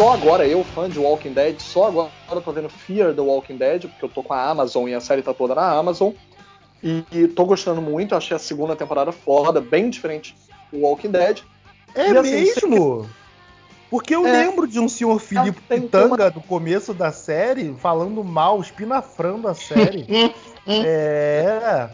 Só agora, eu, fã de Walking Dead, só agora eu tô vendo Fear the Walking Dead, porque eu tô com a Amazon e a série tá toda na Amazon. E, e tô gostando muito, achei a segunda temporada foda, bem diferente do Walking Dead. É E, assim, mesmo? Porque eu É. lembro de um senhor Filipe tem Pitanga do começo da série falando mal, espinafrando a série. é.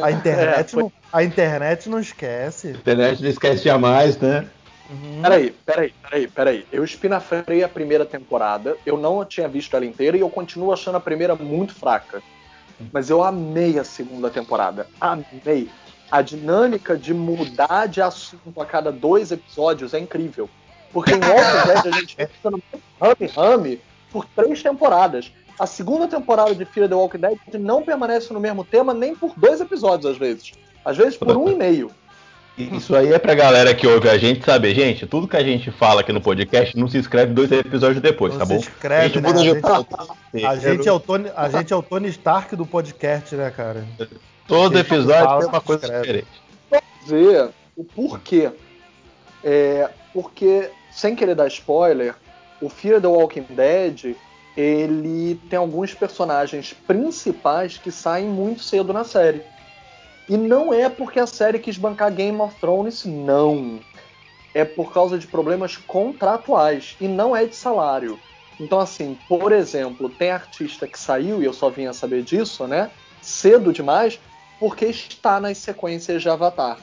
A internet, É, foi- não, a internet não esquece. A internet não esquece jamais, né? Uhum. Peraí, peraí, peraí, peraí. Eu espinafrei a primeira temporada, eu não tinha visto ela inteira e eu continuo achando a primeira muito fraca. Mas eu amei a segunda temporada. Amei. A dinâmica de mudar de assunto a cada dois episódios é incrível. Porque em Walking Dead a gente fica ficando rame-rame por três temporadas. A segunda temporada de Fear the Walking Dead não permanece no mesmo tema nem por dois episódios, às vezes. Às vezes por um e meio. Isso aí é pra galera que ouve a gente saber, gente, tudo que a gente fala aqui no podcast não se inscreve dois episódios depois, Não tá se bom? inscreve, a gente né? A gente- pauta. A gente, é o Tony, a gente é o Tony Stark do podcast, né, cara? Todo episódio fala, tem uma coisa diferente. dizer o porquê. É, porque, sem querer dar spoiler, o Fear the Walking Dead ele tem alguns personagens principais que saem muito cedo na série. E não é porque a série quis bancar Game of Thrones, não. É por causa de problemas contratuais e não é de salário. Então, assim, por exemplo, tem artista que saiu, e eu só vinha saber disso, né? Cedo demais, porque está nas sequências de Avatar.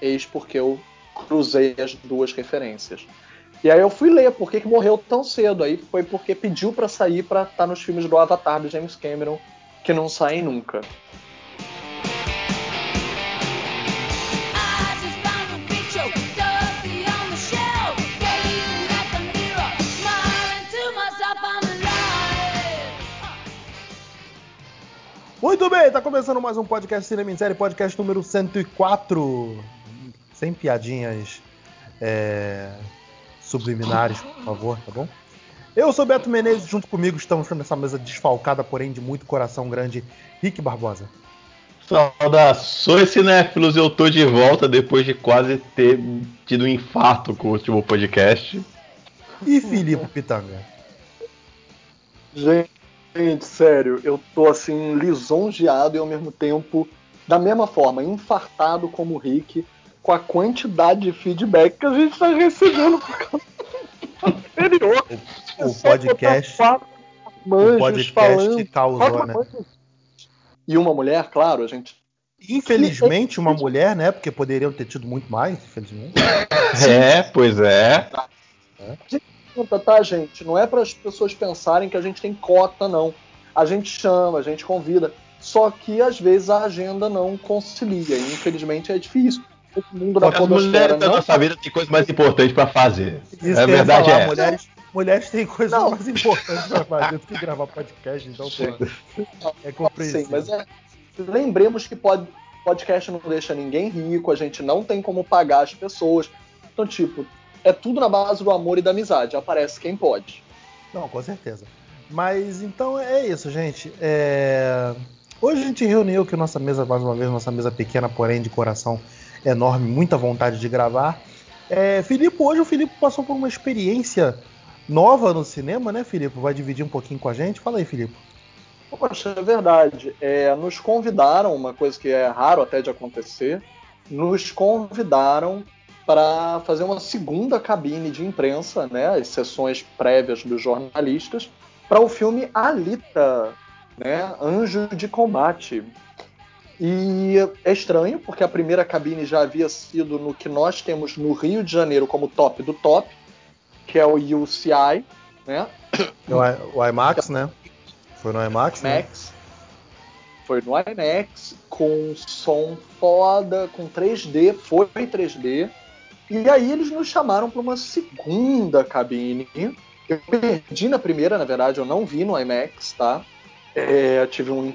Eis porque eu cruzei as duas referências. E aí eu fui ler por que, que morreu tão cedo. Aí foi porque pediu pra sair pra estar nos filmes do Avatar do James Cameron, que não saem nunca. Muito bem, tá começando mais um podcast Cinema em Série, podcast número 104. Sem piadinhas é, subliminares, por favor, tá bom? Eu sou Beto Menezes, junto comigo estamos nessa mesa desfalcada, porém de muito coração grande, Rick Barbosa. Saudações cinéfilos, eu tô de volta depois de quase ter tido um infarto com o último podcast. E Filipe Pitanga. Gente, sério, eu tô assim, lisonjeado e ao mesmo tempo, da mesma forma, infartado como o Rick, com a quantidade de feedback que a gente tá recebendo por causa do anterior. O Só podcast, quatro o manjos podcast falando, causou, quatro né? manjos. E uma mulher, claro, a gente. Infelizmente, uma mulher, né? Porque poderiam ter tido muito mais, infelizmente. É, pois é. Pergunta, tá, gente? Não é para as pessoas pensarem que a gente tem cota, não. A gente chama, a gente convida. Só que às vezes a agenda não concilia. E infelizmente é difícil. O mundo da As podosfera mulheres da não nossa vida tem coisa mais importante pra fazer. Isso que ia verdade falar, é mulheres, mulheres têm coisas Não. mais importantes pra fazer do que gravar podcast, então, pô, é Sim, compreensível. mas é, lembremos que pod, podcast não deixa ninguém rico, a gente não tem como pagar as pessoas. Então, tipo, é tudo na base do amor e da amizade. Aparece quem pode. Não, com certeza. Mas então é isso, gente. É, Hoje a gente reuniu aqui nossa mesa, mais uma vez, nossa mesa pequena, porém de coração enorme, muita vontade de gravar. É, Filipe, hoje o Filipe passou por uma experiência nova no cinema, né, Filipe? Vai dividir um pouquinho com a gente? Fala aí, Filipe. Poxa, é verdade. É, nos convidaram, uma coisa que é raro até de acontecer, nos convidaram para fazer uma segunda cabine de imprensa, né, as sessões prévias dos jornalistas, para o filme Alita, né, Anjo de Combate. E é estranho, porque a primeira cabine já havia sido no que nós temos no Rio de Janeiro como top do top, que é o UCI, né? O, I- o IMAX, né? Foi no IMAX, né? IMAX. Foi no IMAX, com som foda, com 3D, foi 3D. E aí eles nos chamaram para uma segunda cabine. Eu perdi na primeira, na verdade, eu não vi no IMAX, tá? É, eu tive um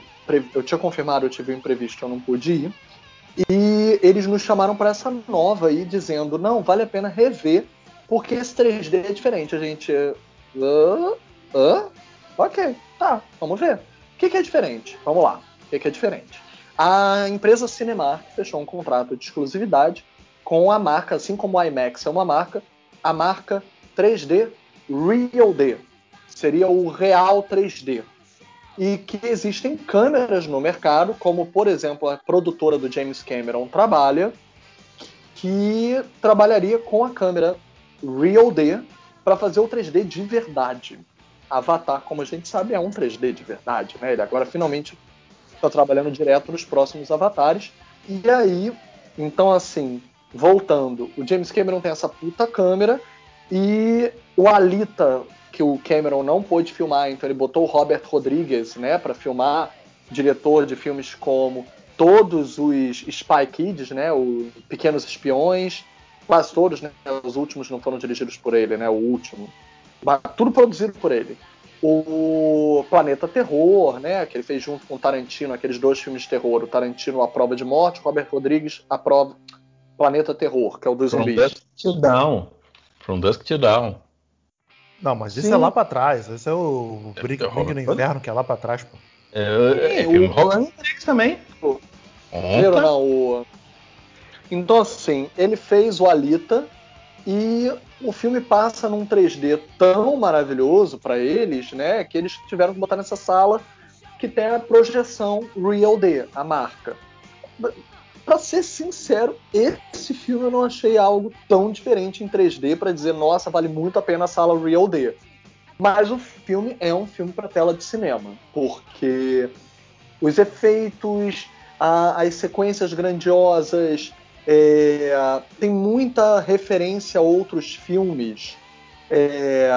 eu tinha confirmado, eu tive um imprevisto, eu não pude ir. E eles nos chamaram para essa nova aí, dizendo: não, vale a pena rever, porque esse 3D é diferente. A gente. Hã? Hã? Ok, tá, vamos ver. O que, que é diferente? Vamos lá. O que, que é diferente? A empresa Cinemark fechou um contrato de exclusividade com a marca, assim como a IMAX é uma marca, a marca 3D Real D. Seria o Real 3D. E que existem câmeras no mercado, como por exemplo a produtora do James Cameron trabalha, que trabalharia com a câmera Real D para fazer o 3D de verdade. Avatar, como a gente sabe, é um 3D de verdade, né? Ele agora finalmente está trabalhando direto nos próximos avatares. E aí, então assim, voltando, o James Cameron tem essa puta câmera e o Alita, que o Cameron não pôde filmar, então ele botou o Robert Rodriguez, né, para filmar, diretor de filmes como todos os Spy Kids, né, os Pequenos Espiões, quase todos, né, os últimos não foram dirigidos por ele, né, o último, Mas tudo produzido por ele. O Planeta Terror, né, que ele fez junto com o Tarantino, aqueles dois filmes de terror, o Tarantino A Prova de Morte, Robert Rodrigues A Prova Planeta Terror, que é o dos From zumbis. Dusk Till Dawn. From Dusk Till Dawn. Não, mas isso Sim. é lá pra trás. Esse é o Brig É, Brig no Inferno, que é lá pra trás, pô. É, é, Sim, filme o- rolando Netflix também. Pô, Primeiro, Opa. não, o... Então, assim, ele fez o Alita e o filme passa num 3D tão maravilhoso para eles, né, que eles tiveram que botar nessa sala que tem a projeção Real D, a marca. Pra ser sincero, esse filme eu não achei algo tão diferente em 3D para dizer, nossa, vale muito a pena a sala Real D. Mas o filme é um filme para tela de cinema, porque os efeitos, a- as sequências grandiosas, é, tem muita referência a outros filmes, é,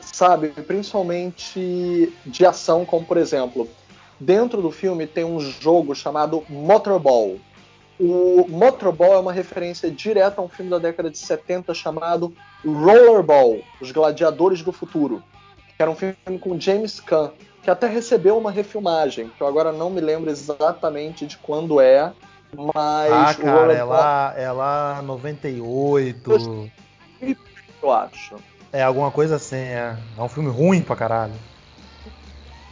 sabe? Principalmente de ação, como por exemplo, dentro do filme tem um jogo chamado Motorball. O Motorball é uma referência direta a um filme da década de 70 chamado Rollerball, Os Gladiadores do Futuro, que era um filme com James Caan, que até recebeu uma refilmagem, que eu agora não me lembro exatamente de quando é, mas ah, cara, é Rollerball, lá, é lá 98. eu acho. É alguma coisa assim, é. É um filme ruim pra caralho.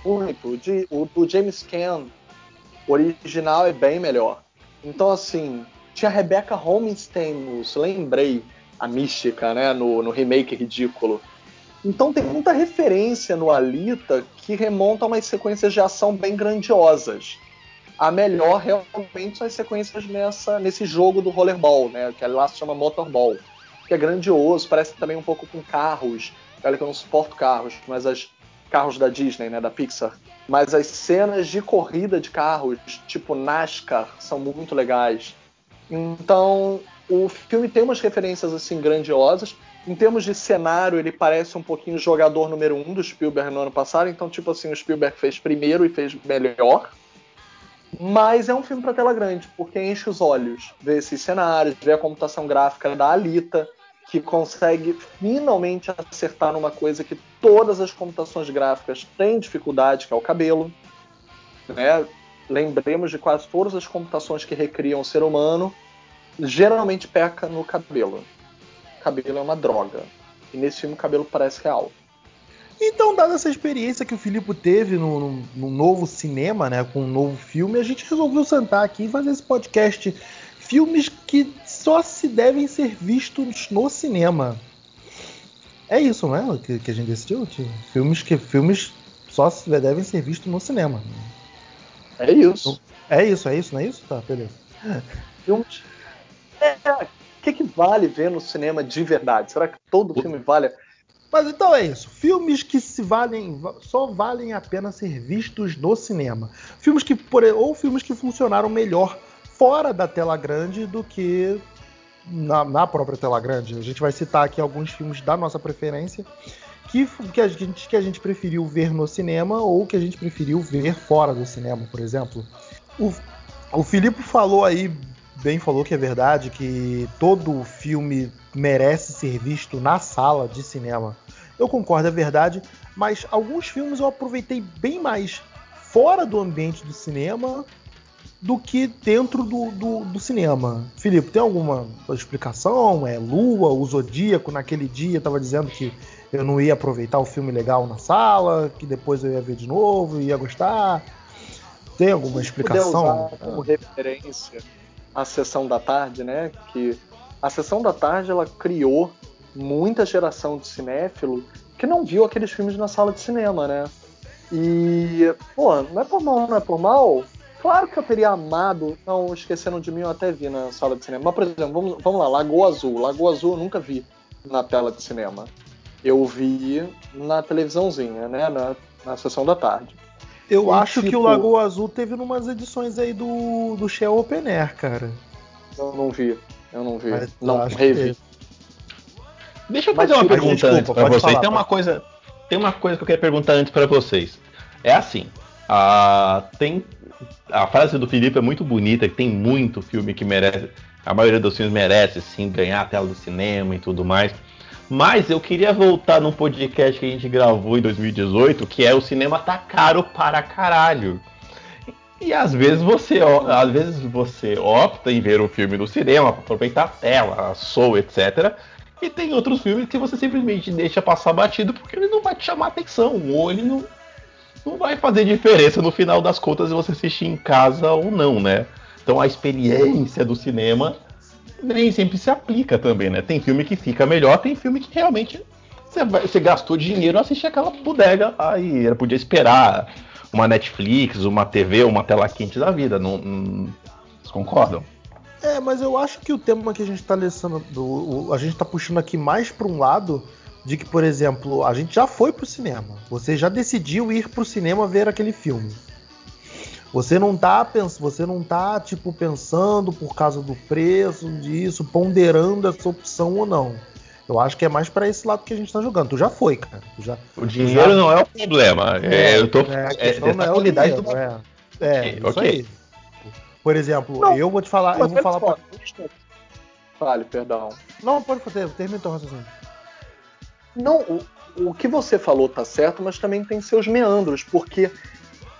Muito. O, do James Caan original é bem melhor. Então, assim, tinha a Rebecca Homestamos, lembrei a mística, né, no, no remake ridículo. Então tem muita referência no Alita que remonta a umas sequências de ação bem grandiosas. A melhor realmente são as sequências nessa, nesse jogo do rollerball, né, que lá se chama Motorball, que é grandioso, parece também um pouco com carros. Olha que eu não suporto carros, mas as carros da Disney, né, da Pixar. Mas as cenas de corrida de carros, tipo NASCAR, são muito legais. Então, o filme tem umas referências assim grandiosas. Em termos de cenário, ele parece um pouquinho jogador número um do Spielberg no ano passado. Então, tipo assim, o Spielberg fez primeiro e fez melhor. Mas é um filme para tela grande, porque enche os olhos. Ver esses cenários, ver a computação gráfica da Alita, que consegue finalmente acertar numa coisa que todas as computações gráficas têm dificuldade, que é o cabelo. Né? Lembremos de quase todas as computações que recriam o ser humano, geralmente peca no cabelo. Cabelo é uma droga. E nesse filme o cabelo parece real. Então, dada essa experiência que o Filipe teve no, no- no novo cinema, né, com um novo filme, a gente resolveu sentar aqui e fazer esse podcast. Filmes que só se devem ser vistos no cinema. É isso, não é? Que, que a gente decidiu? Tio? Filmes que filmes só devem ser vistos no cinema. É isso. É isso, é isso, não é isso? Tá, beleza. Filmes. É, o que, que vale ver no cinema de verdade? Será que todo filme vale? Mas então é isso. Filmes que se valem, só valem a pena ser vistos no cinema. Filmes que por, ou filmes que funcionaram melhor fora da tela grande do que na, na própria tela grande. A gente vai citar aqui alguns filmes da nossa preferência que, que, a gente, que a gente preferiu ver no cinema ou que a gente preferiu ver fora do cinema, por exemplo. O, o Filipe falou aí, bem falou que é verdade, que todo filme merece ser visto na sala de cinema. Eu concordo, é verdade, mas alguns filmes eu aproveitei bem mais fora do ambiente do cinema do que dentro do, do, do cinema. Filipe, tem alguma explicação? É Lua, o Zodíaco naquele dia estava dizendo que eu não ia aproveitar o filme legal na sala, que depois eu ia ver de novo, ia gostar. Tem alguma explicação? usar como referência a sessão da tarde, né? Que a sessão da tarde ela criou muita geração de cinéfilo que não viu aqueles filmes na sala de cinema, né? E, pô, não é por mal, não é por mal. Claro que eu teria amado, não esqueceram de mim, eu até vi na sala de cinema. Mas, por exemplo, vamos, vamos lá, Lagoa Azul. Lagoa Azul eu nunca vi na tela de cinema. Eu vi na televisãozinha, né? Na, na sessão da tarde. Eu E, acho que o tipo- Lagoa Azul teve numas edições aí do, do Shell Open Air, cara. Eu não vi. Eu não vi. Mas não revi. Deixa eu Mas, fazer uma tipo, pergunta desculpa, antes pra pode vocês. falar, tem uma coisa, tem uma coisa que eu quero perguntar antes pra vocês. É assim, a tem a frase do Felipe é muito bonita, que tem muito filme que merece, a maioria dos filmes merece sim ganhar a tela do cinema e tudo mais. Mas eu queria voltar num podcast que a gente gravou em 2018, que é o cinema tá caro para caralho. E às vezes você, às vezes você opta em ver o filme no cinema aproveitar a tela, a show, etc. E tem outros filmes que você simplesmente deixa passar batido porque ele não vai te chamar atenção, ou ele não, não vai fazer diferença no final das contas se você assistir em casa ou não, né? Então a experiência do cinema nem sempre se aplica também, né? Tem filme que fica melhor, tem filme que realmente você, você gastou dinheiro assistir aquela bodega aí, ela podia esperar uma Netflix, uma TV, uma tela quente da vida, não, não- vocês concordam? É, mas eu acho que o tema que a gente tá o- a gente tá puxando aqui mais para um lado de que, por exemplo, a gente já foi pro cinema. Você já decidiu ir pro cinema ver aquele filme. Você não tá pens- você não tá tipo pensando por causa do preço disso, ponderando essa opção ou não. Eu acho que é mais para esse lado que a gente tá jogando. Tu já foi, cara. Tu já, O dinheiro Já- não é o problema. É, eu tô é, a é, questão essa não é o qualidade dinheiro, do é, é Ok, isso ok. aí. Por exemplo, Não, eu vou te falar, eu vou falar pra... só, Fale, perdão. Não, pode fazer, termina teu raciocínio. Não, o, o que você falou tá certo, mas também tem seus meandros, porque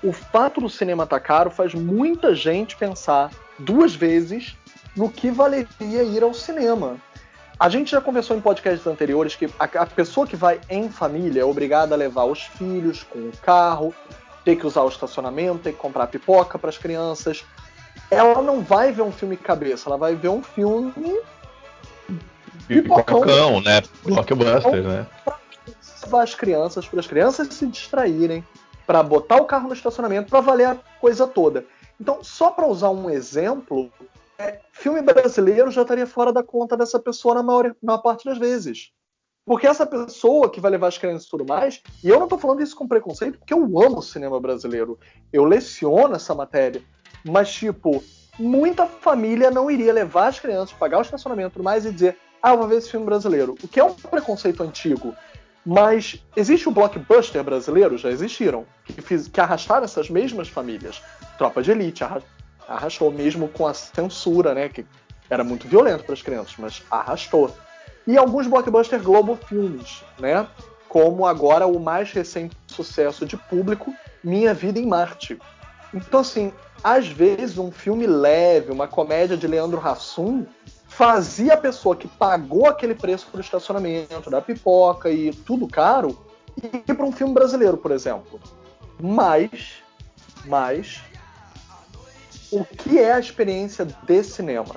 o fato do cinema tá caro faz muita gente pensar duas vezes no que valeria ir ao cinema. A gente já conversou em podcasts anteriores que a, a pessoa que vai em família é obrigada a levar os filhos com o carro, ter que usar o estacionamento, ter que comprar pipoca para as crianças. Ela não vai ver um filme cabeça, ela vai ver um filme pipocão. Pipocão, né? Blockbuster, né? levar as crianças para as crianças se distraírem, para botar o carro no estacionamento, para valer a coisa toda. Então, só para usar um exemplo, é, filme brasileiro já estaria fora da conta dessa pessoa na maior, na maior parte das vezes. Porque essa pessoa que vai levar as crianças e tudo mais, e eu não tô falando isso com preconceito, porque eu amo o cinema brasileiro. Eu leciono essa matéria. Mas, tipo, muita família não iria levar as crianças, pagar o estacionamento e tudo mais e dizer, ah, vou ver esse filme brasileiro. O que é um preconceito antigo. Mas existe o blockbuster brasileiro? Já existiram. Que, fiz, que arrastaram essas mesmas famílias. Tropa de Elite arra- arrastou, mesmo com a censura, né? Que era muito violento para as crianças, mas arrastou. E alguns blockbuster Globo Filmes, né? Como agora o mais recente sucesso de público, Minha Vida em Marte. Então, assim, às vezes um filme leve, uma comédia de Leandro Hassum, fazia a pessoa que pagou aquele preço por estacionamento, da pipoca e tudo caro, ir para um filme brasileiro, por exemplo. Mas, mas, o que é a experiência de cinema?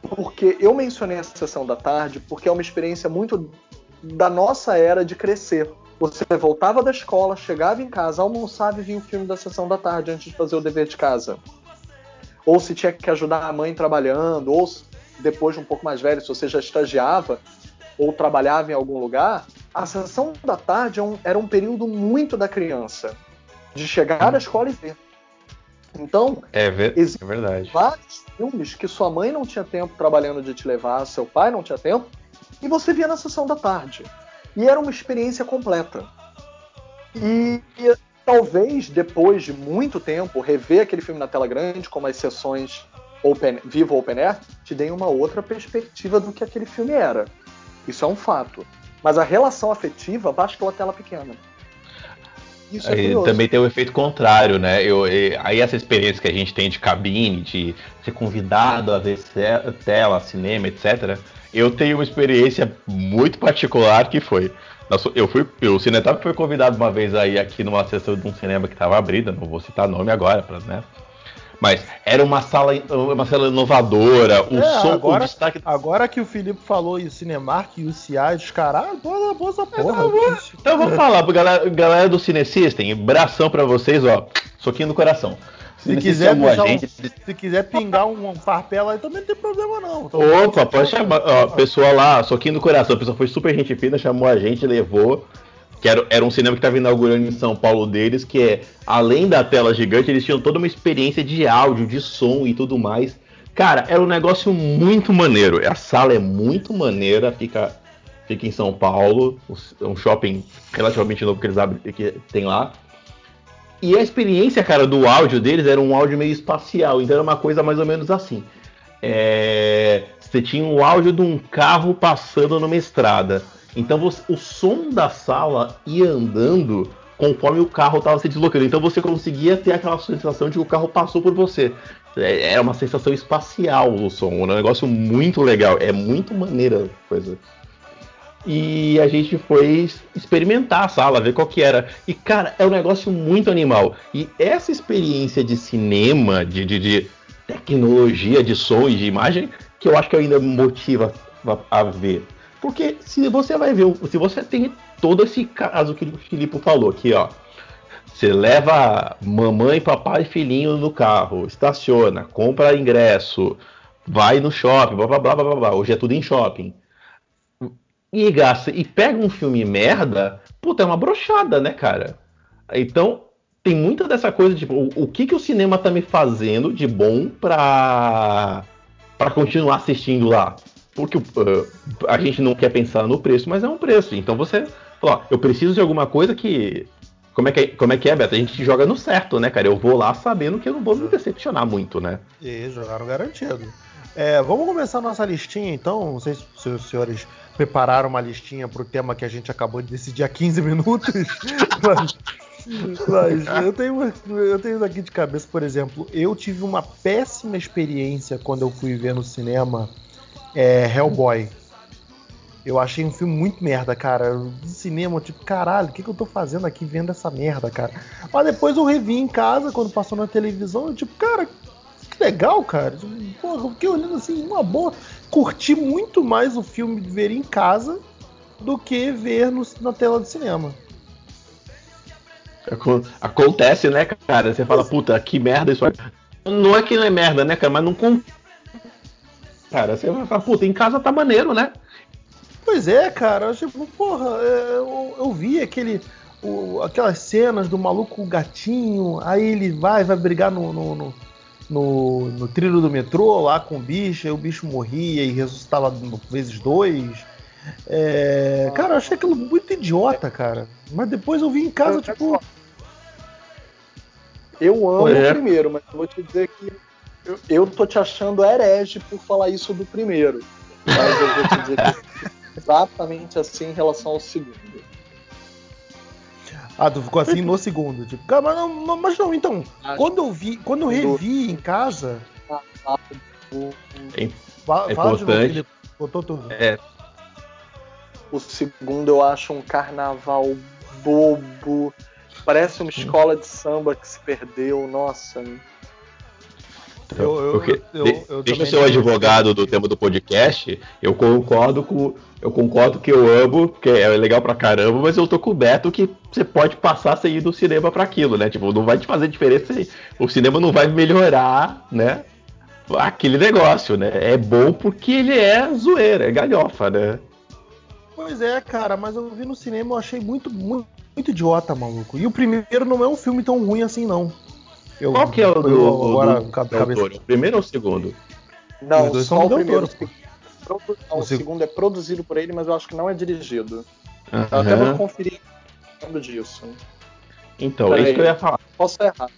Porque eu mencionei a sessão da tarde porque é uma experiência muito da nossa era de crescer. Você voltava da escola, chegava em casa, almoçava e via o filme da sessão da tarde antes de fazer o dever de casa. Ou se tinha que ajudar a mãe trabalhando, ou depois de um pouco mais velho, se você já estagiava ou trabalhava em algum lugar, a sessão da tarde é era um período muito da criança, de chegar da escola e ver. Então, É, ver- é verdade. vários filmes que sua mãe não tinha tempo trabalhando de te levar, seu pai não tinha tempo, e você via na sessão da tarde. E era uma experiência completa. E, e talvez depois de muito tempo, rever aquele filme na tela grande, como as sessões open, Vivo Open Air, te deem uma outra perspectiva do que aquele filme era. Isso é um fato. Mas a relação afetiva bastou a tela pequena. Isso é curioso. também tem o efeito contrário, né? Eu, e- aí essa experiência que a gente tem de cabine, de ser convidado a ver tela, cinema, etc. Eu tenho uma experiência muito particular que foi eu fui, o Cinetop foi convidado uma vez aí aqui numa sessão de um cinema que estava abrida, não vou citar nome agora, pra, né? Mas era uma sala, uma sala inovadora, o É, som, agora, o destaque. agora que o Felipe falou e o Cinemark e o CI, os caras, boa, boa essa porra. Então vamos falar pra galera, galera do Cine System, abração pra vocês, ó, soquinho no coração. Se quiser, a deixar um- se quiser pingar um, um farpela aí, também não tem problema não. Então, Opa, pode chamar. Ó, pessoal lá, soquinho no coração. O pessoal foi super gente fina, chamou a gente, levou. Que era, era um cinema que estava inaugurando em São Paulo deles, que é, além da tela gigante, eles tinham toda uma experiência de áudio, de som e tudo mais. Cara, era um negócio muito maneiro. A sala é muito maneira, fica, fica em São Paulo. É um shopping relativamente novo que eles abrem, que tem lá. E a experiência, cara, do áudio deles era um áudio meio espacial, então era uma coisa mais ou menos assim. É, você tinha um áudio de um carro passando numa estrada. Então você- o som da sala ia andando conforme o carro estava se deslocando. Então você conseguia ter aquela sensação de que o carro passou por você. É- Era uma sensação espacial o som, um negócio muito legal. É muito maneira a coisa. E a gente foi experimentar a sala, ver qual que era. E, cara, é um negócio muito animal. E essa experiência de cinema, de, de, de tecnologia de som e de imagem, que eu acho que ainda motiva a ver. Porque se você vai ver, se você tem todo esse caso que o Filipe falou aqui, ó. Você leva mamãe, papai e filhinho no carro, estaciona, compra ingresso, vai no shopping, blá blá blá blá blá. Hoje é tudo em shopping e gasta e pega um filme merda, puta, é uma brochada, né, cara? Então, tem muita dessa coisa, tipo, o, o que que o cinema tá me fazendo de bom pra, pra continuar assistindo lá? Porque uh, a gente não quer pensar no preço, mas é um preço. Então você ó, eu preciso de alguma coisa que. Como é que é, como é, que é, Beto? A gente joga no certo, né, cara? Eu vou lá sabendo que eu não vou me decepcionar muito, né? E jogaram garantido. É, vamos começar nossa listinha então. Não sei se os senhores prepararam uma listinha para o tema que a gente acabou de decidir há 15 minutos. mas, mas eu, tenho, eu tenho aqui de cabeça, por exemplo, eu tive uma péssima experiência quando eu fui ver no cinema é, Hellboy. Eu achei um filme muito merda, cara. Do cinema, tipo, caralho, o que, que eu tô fazendo aqui vendo essa merda, cara? Mas depois eu revi em casa, quando passou na televisão, eu, tipo, cara, que legal, cara. Porra, eu fiquei olhando assim, uma boa. Curti muito mais o filme de ver em casa do que ver no- na tela do cinema. Acon- Acontece, né, cara? Você fala, puta, que merda isso. Não é que não é merda, né, cara? Mas não. con- Cara, você vai falar, puta, em casa tá maneiro, né? Pois é, cara. eu, Tipo, porra, é, eu, eu vi aquele. o- aquelas cenas do maluco gatinho, aí ele vai, vai brigar no, no, no, no- no trilho do metrô lá com o bicho, aí o bicho morria e ressuscitava vezes dois. É, cara, eu achei aquilo muito idiota, cara. Mas depois eu vi em casa, tipo. Eu amo É. o primeiro, mas eu vou te dizer que eu, eu tô te achando herege por falar isso do primeiro. Mas eu vou te dizer que é exatamente assim em relação ao segundo. Ah, tu ficou assim no segundo. Tipo, cara, mas não, mas não, então. Acho Quando eu vi, quando eu revi em casa. O, Fala, É fala de novo, importante. Felipe. Botou tudo. É, o segundo eu acho um carnaval bobo. Parece uma escola de samba que se perdeu. Nossa. Eu- eu- porque- eu- eu deixa eu ser o advogado do tema do podcast. Eu concordo com. Eu concordo que eu amo, porque é legal pra caramba, mas eu tô coberto que você pode passar sem ir do cinema pra aquilo, né? Tipo, não vai te fazer diferença. se- O cinema não vai melhorar, né? Aquele negócio, né? É bom porque ele é zoeira, é galhofa, né? Pois é, cara, mas eu vi no cinema eu achei muito, muito, muito idiota, maluco. E o primeiro não é um filme tão ruim assim, não. Eu, Qual que é o do, do, agora, do cabe- Del cabeça- primeiro ou o segundo? Não, Os dois só o do primeiro. Toro, O o seg- segundo é produzido por ele, mas eu acho que não é dirigido. Eu até vou conferir disso. Então, é Peraí. isso que eu ia falar. Posso errar.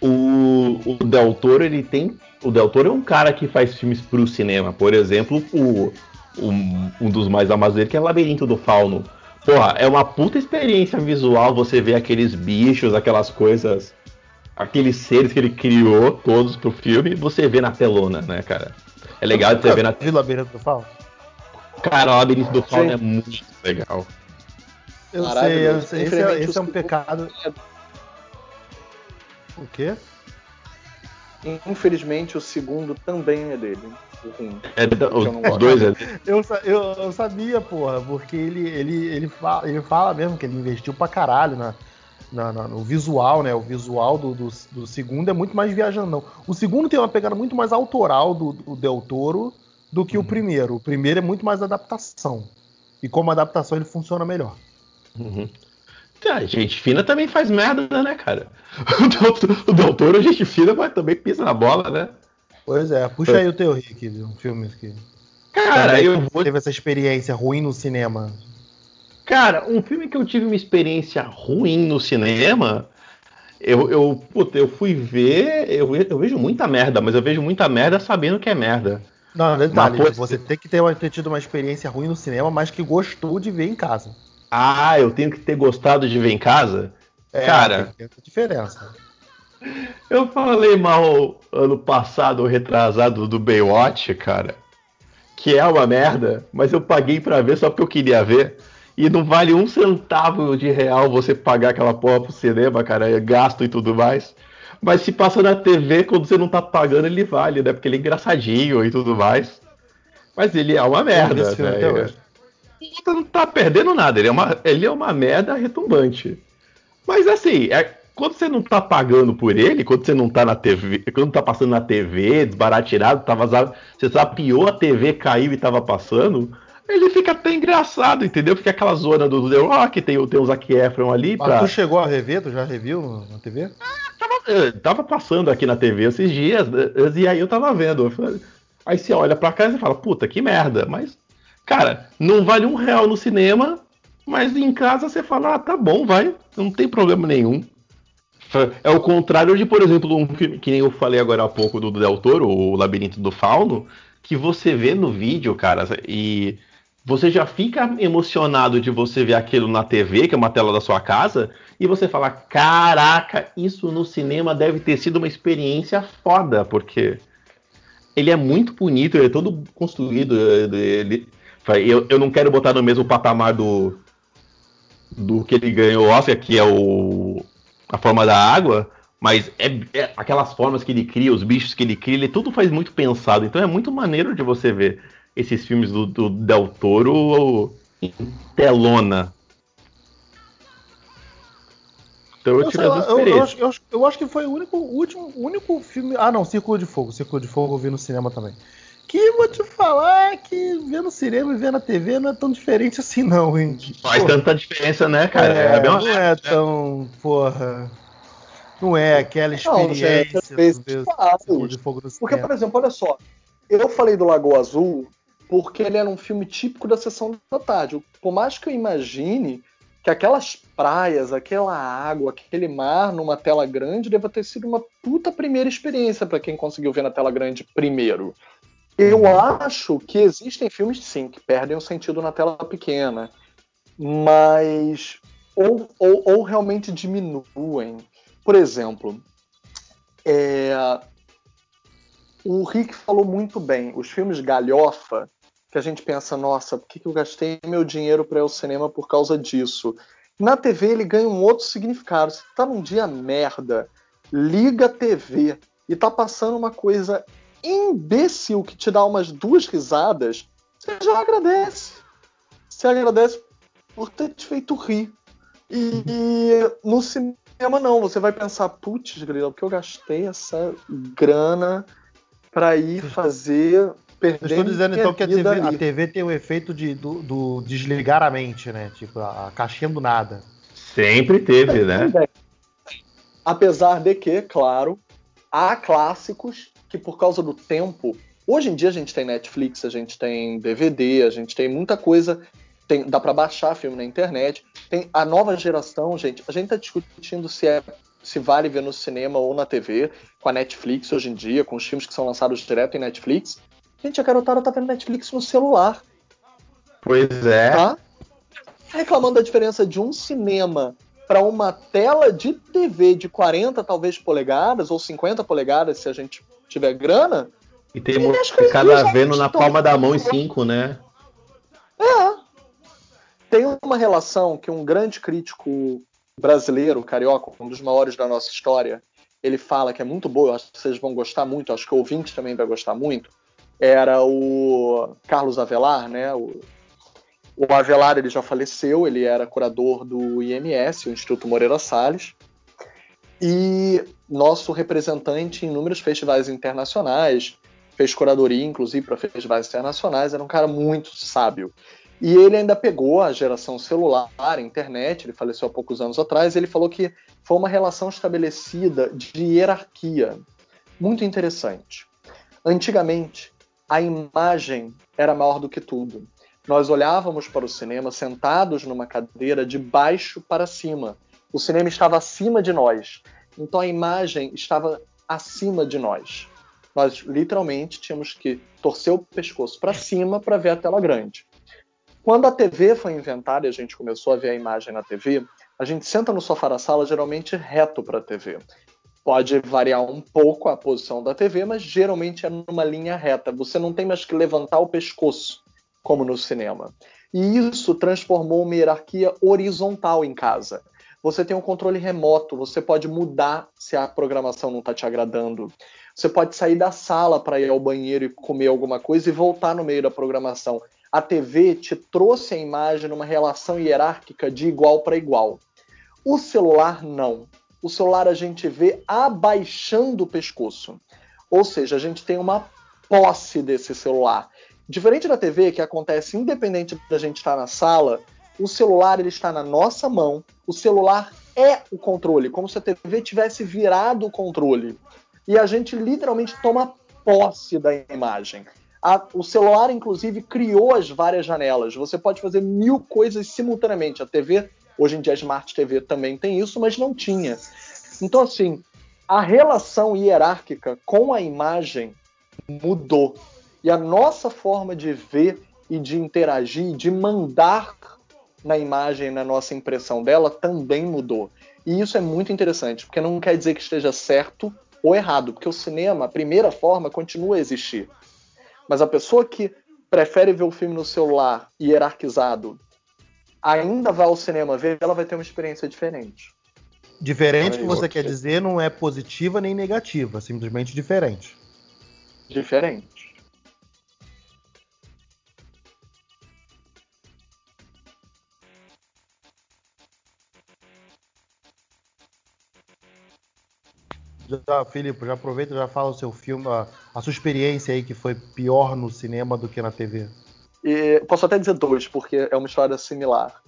O, o Del Toro, ele tem. O Del Toro é um cara que faz filmes pro cinema. Por exemplo, o, um, um dos mais amados dele, que é Labirinto do Fauno. Porra, é uma puta experiência visual você ver aqueles bichos, aquelas coisas. Aqueles seres que ele criou todos pro filme, você vê na telona, né, cara? É legal de você ver na Vi Labirinto do Fauno? Cara, o Labirinto do Fauno é muito legal. Eu sei, eu sei. Esse é, Infelizmente, esse é um o segundo pecado. O quê? Infelizmente, o segundo também é dele. É, Eu os dois é. Eu, sa- eu, eu sabia, porra, porque ele, ele, ele, fala, ele fala mesmo que ele investiu pra caralho na, na- na- no visual, né? O visual do, do, do segundo é muito mais viajandão. O segundo tem uma pegada muito mais autoral do, do Del Toro do que o primeiro. O primeiro é muito mais adaptação. E como adaptação ele funciona melhor. Uhum. Ah, gente fina também faz merda, né, cara? O Del- O Del Toro, gente fina, mas também pisa na bola, né? Pois é, puxa aí o teu Rick, um filme que Cara, também eu vou. teve essa experiência ruim no cinema. Cara, um filme que eu tive uma experiência ruim no cinema. Eu, eu, puta, eu fui ver. Eu, eu vejo muita merda, mas eu vejo muita merda sabendo que é merda. Não, detalhe, Mas, você tem que ter, ter tido uma experiência ruim no cinema, mas que gostou de ver em casa. Ah, eu tenho que ter gostado de ver em casa? É, Cara, tem diferença. eu falei mal ano passado, ou retrasado, do Baywatch, cara. Que é uma merda, mas eu paguei pra ver só porque eu queria ver. E não vale um centavo de real você pagar aquela porra pro cinema, cara. É gasto e tudo mais. Mas se passa na TV, quando você não tá pagando, ele vale, né? Porque ele é engraçadinho e tudo mais. Mas ele é uma vi merda, até hoje. Você não tá perdendo nada, ele é uma, ele é uma merda retumbante. Mas assim, é, quando você não tá pagando por ele, quando você não tá na TV, quando tá passando na TV, desbaratirado, tá vazado, você zapiou a TV, caiu e tava passando, ele fica até engraçado, entendeu? Fica aquela zona do The Rock, tem, tem o Zac Efron ali Mas pra. tu chegou a rever? Tu já reviu na TV? Tava, eh, tava passando aqui na TV esses dias, eh, e aí eu tava vendo. Aí você olha pra cá e fala, puta, que merda. Mas, cara, não vale um real no cinema, mas em casa você fala, ah, tá bom, vai, não tem problema nenhum. É o contrário de, por exemplo, um filme que nem eu falei agora há pouco do Del Toro, o Labirinto do Fauno, que você vê no vídeo, cara, e você já fica emocionado de você ver aquilo na TV, que é uma tela da sua casa, e você fala: caraca, isso no cinema deve ter sido uma experiência foda, porque ele é muito bonito, ele é todo construído. Ele, eu, eu não quero botar no mesmo patamar do, do que ele ganhou o Oscar, que é o a forma da água, mas é, é aquelas formas que ele cria, os bichos que ele cria, ele tudo faz muito pensado. Então é muito maneiro de você ver esses filmes do, do Del Toro em telona. Então eu, Eu, tive lá, duas eu- eu acho, eu acho- eu acho que foi o único, o último, o único filme. Ah, não, Círculo de Fogo. Círculo de Fogo eu vi no cinema também. Que vou te falar que ver no cinema e ver na TV não é tão diferente assim, não, hein? Faz tanta diferença, né, cara? é, É, não é tão. Porra. Não é aquela Não, gente, experiência às vezes do. Círculo de Fogo no Porque, cinema. por exemplo, olha só, eu falei do Lagoa Azul porque ele era um filme típico da sessão da tarde. Por mais que eu imagine que aquelas praias, aquela água, aquele mar numa tela grande deva ter sido uma puta primeira experiência para quem conseguiu ver na tela grande primeiro. Eu acho que existem filmes, sim, que perdem o sentido na tela pequena, mas ou, ou, ou realmente diminuem. Por exemplo, é, o Rick falou muito bem. Os filmes galhofa, que a gente pensa, nossa, por que, que eu gastei meu dinheiro para ir ao cinema por causa disso? Na TV ele ganha um outro significado. Você tá num dia merda, liga a TV e tá passando uma coisa imbecil que te dá umas duas risadas, você já agradece. Você agradece por ter te feito rir. E, e no cinema não, você vai pensar, putz, grila, porque eu gastei essa grana pra ir fazer Eu perder estou dizendo então que a TV, a. TV tem o efeito de, do, do desligar a mente, né? Tipo, a, a caixinha do nada. Sempre teve, né? Apesar de que, claro, há clássicos que por causa do tempo. Hoje em dia a gente tem Netflix, a gente tem DVD, a gente tem muita coisa. Tem, dá para baixar filme na internet. Tem a nova geração, gente. A gente tá discutindo se é se vale ver no cinema ou na TV, com a Netflix hoje em dia, com os filmes que são lançados direto em Netflix. Gente, a garotada tá vendo Netflix no celular Pois é. tá? Reclamando da diferença de um cinema para uma tela de TV de 40 talvez polegadas ou 50 polegadas se a gente tiver grana. E tem cada vendo na palma da mão em cinco, né? É. tem uma relação que um grande crítico brasileiro, carioca, um dos maiores da nossa história, ele fala que é muito boa, eu acho que vocês vão gostar muito, acho que o ouvinte também vai gostar muito, era o Carlos Avelar, né? O, o Avelar ele já faleceu, ele era curador do IMS, o Instituto Moreira Salles, e nosso representante em inúmeros festivais internacionais, fez curadoria inclusive para festivais internacionais, era um cara muito sábio. E ele ainda pegou a geração celular, internet, ele faleceu há poucos anos atrás, ele falou que foi uma relação estabelecida de hierarquia. Muito interessante. Antigamente, a imagem era maior do que tudo. Nós olhávamos para o cinema sentados numa cadeira de baixo para cima. O cinema estava acima de nós. Então a imagem estava acima de nós. Nós literalmente tínhamos que torcer o pescoço para cima para ver a tela grande. Quando a TV foi inventada e a gente começou a ver a imagem na TV, a gente senta no sofá da sala geralmente reto para a TV. Pode variar um pouco a posição da TV, mas geralmente é numa linha reta. Você não tem mais que levantar o pescoço, como no cinema. E isso transformou uma hierarquia horizontal em casa. Você tem um controle remoto, você pode mudar se a programação não está te agradando. Você pode sair da sala para ir ao banheiro e comer alguma coisa e voltar no meio da programação a TV te trouxe a imagem numa relação hierárquica de igual para igual. O celular não. O celular a gente vê abaixando o pescoço. Ou seja, a gente tem uma posse desse celular. Diferente da TV, que acontece independente da gente estar na sala, o celular ele está na nossa mão. O celular é o controle, como se a TV tivesse virado o controle. E a gente literalmente toma posse da imagem. A, o celular, inclusive, criou as várias janelas. Você pode fazer mil coisas simultaneamente. A TV, hoje em dia, a Smart TV também tem isso, mas não tinha. Então, assim, a relação hierárquica com a imagem mudou. E a nossa forma de ver e de interagir, de mandar na imagem, na nossa impressão dela, também mudou. E isso é muito interessante, porque não quer dizer que esteja certo ou errado, porque o cinema, a primeira forma, continua a existir. Mas a pessoa que prefere ver o filme no celular hierarquizado ainda vai ao cinema ver, ela vai ter uma experiência diferente. Diferente que você quer dizer não é positiva nem negativa, simplesmente diferente. Diferente. Já, Filipe, já aproveita e já fala o seu filme, a, a, sua experiência aí que foi pior no cinema do que na TV. E posso até dizer dois, porque é uma história similar.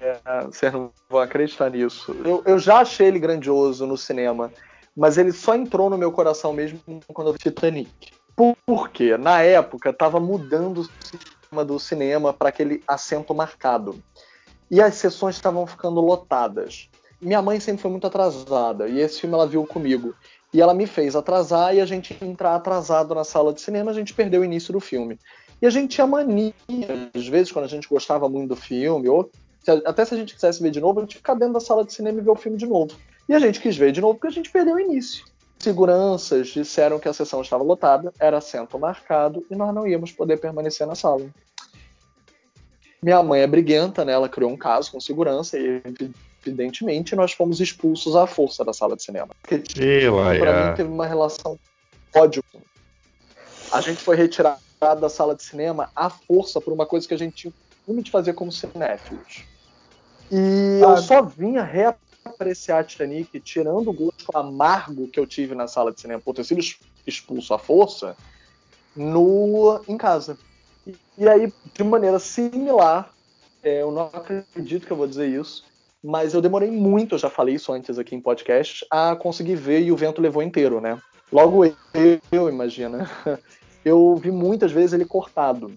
É, vocês não vão acreditar nisso. Eu, eu, já achei ele grandioso no cinema, mas ele só entrou no meu coração mesmo quando eu vi Titanic. Por, quê? Na época, estava mudando o sistema do cinema para aquele assento marcado. E as sessões estavam ficando lotadas minha mãe sempre foi muito atrasada e esse filme ela viu comigo. E ela me fez atrasar e a gente entrar atrasado na sala de cinema, a gente perdeu o início do filme. E a gente tinha mania, às vezes, quando a gente gostava muito do filme, ou até se a gente quisesse ver de novo, a gente ficar dentro da sala de cinema e ver o filme de novo. E a gente quis ver de novo porque a gente perdeu o início. Seguranças disseram que a sessão estava lotada, era assento marcado e nós não íamos poder permanecer na sala. Minha mãe é briguenta, né? Ela criou um caso com segurança e evidentemente, nós fomos expulsos à força da sala de cinema. Porque, para mim, teve uma relação ódio. A gente foi retirado da sala de cinema à força por uma coisa que a gente tinha costume de fazer como cinéfilos. E ah, eu só vinha reapreciar Titanic, tirando o gosto amargo que eu tive na sala de cinema por ter sido expulso à força, no em casa. E, e aí, de maneira similar, é, eu não acredito que eu vou dizer isso, mas eu demorei muito, eu já falei isso antes aqui em podcast, a conseguir ver e o vento levou inteiro, né? Logo eu, eu imagina, eu vi muitas vezes ele cortado.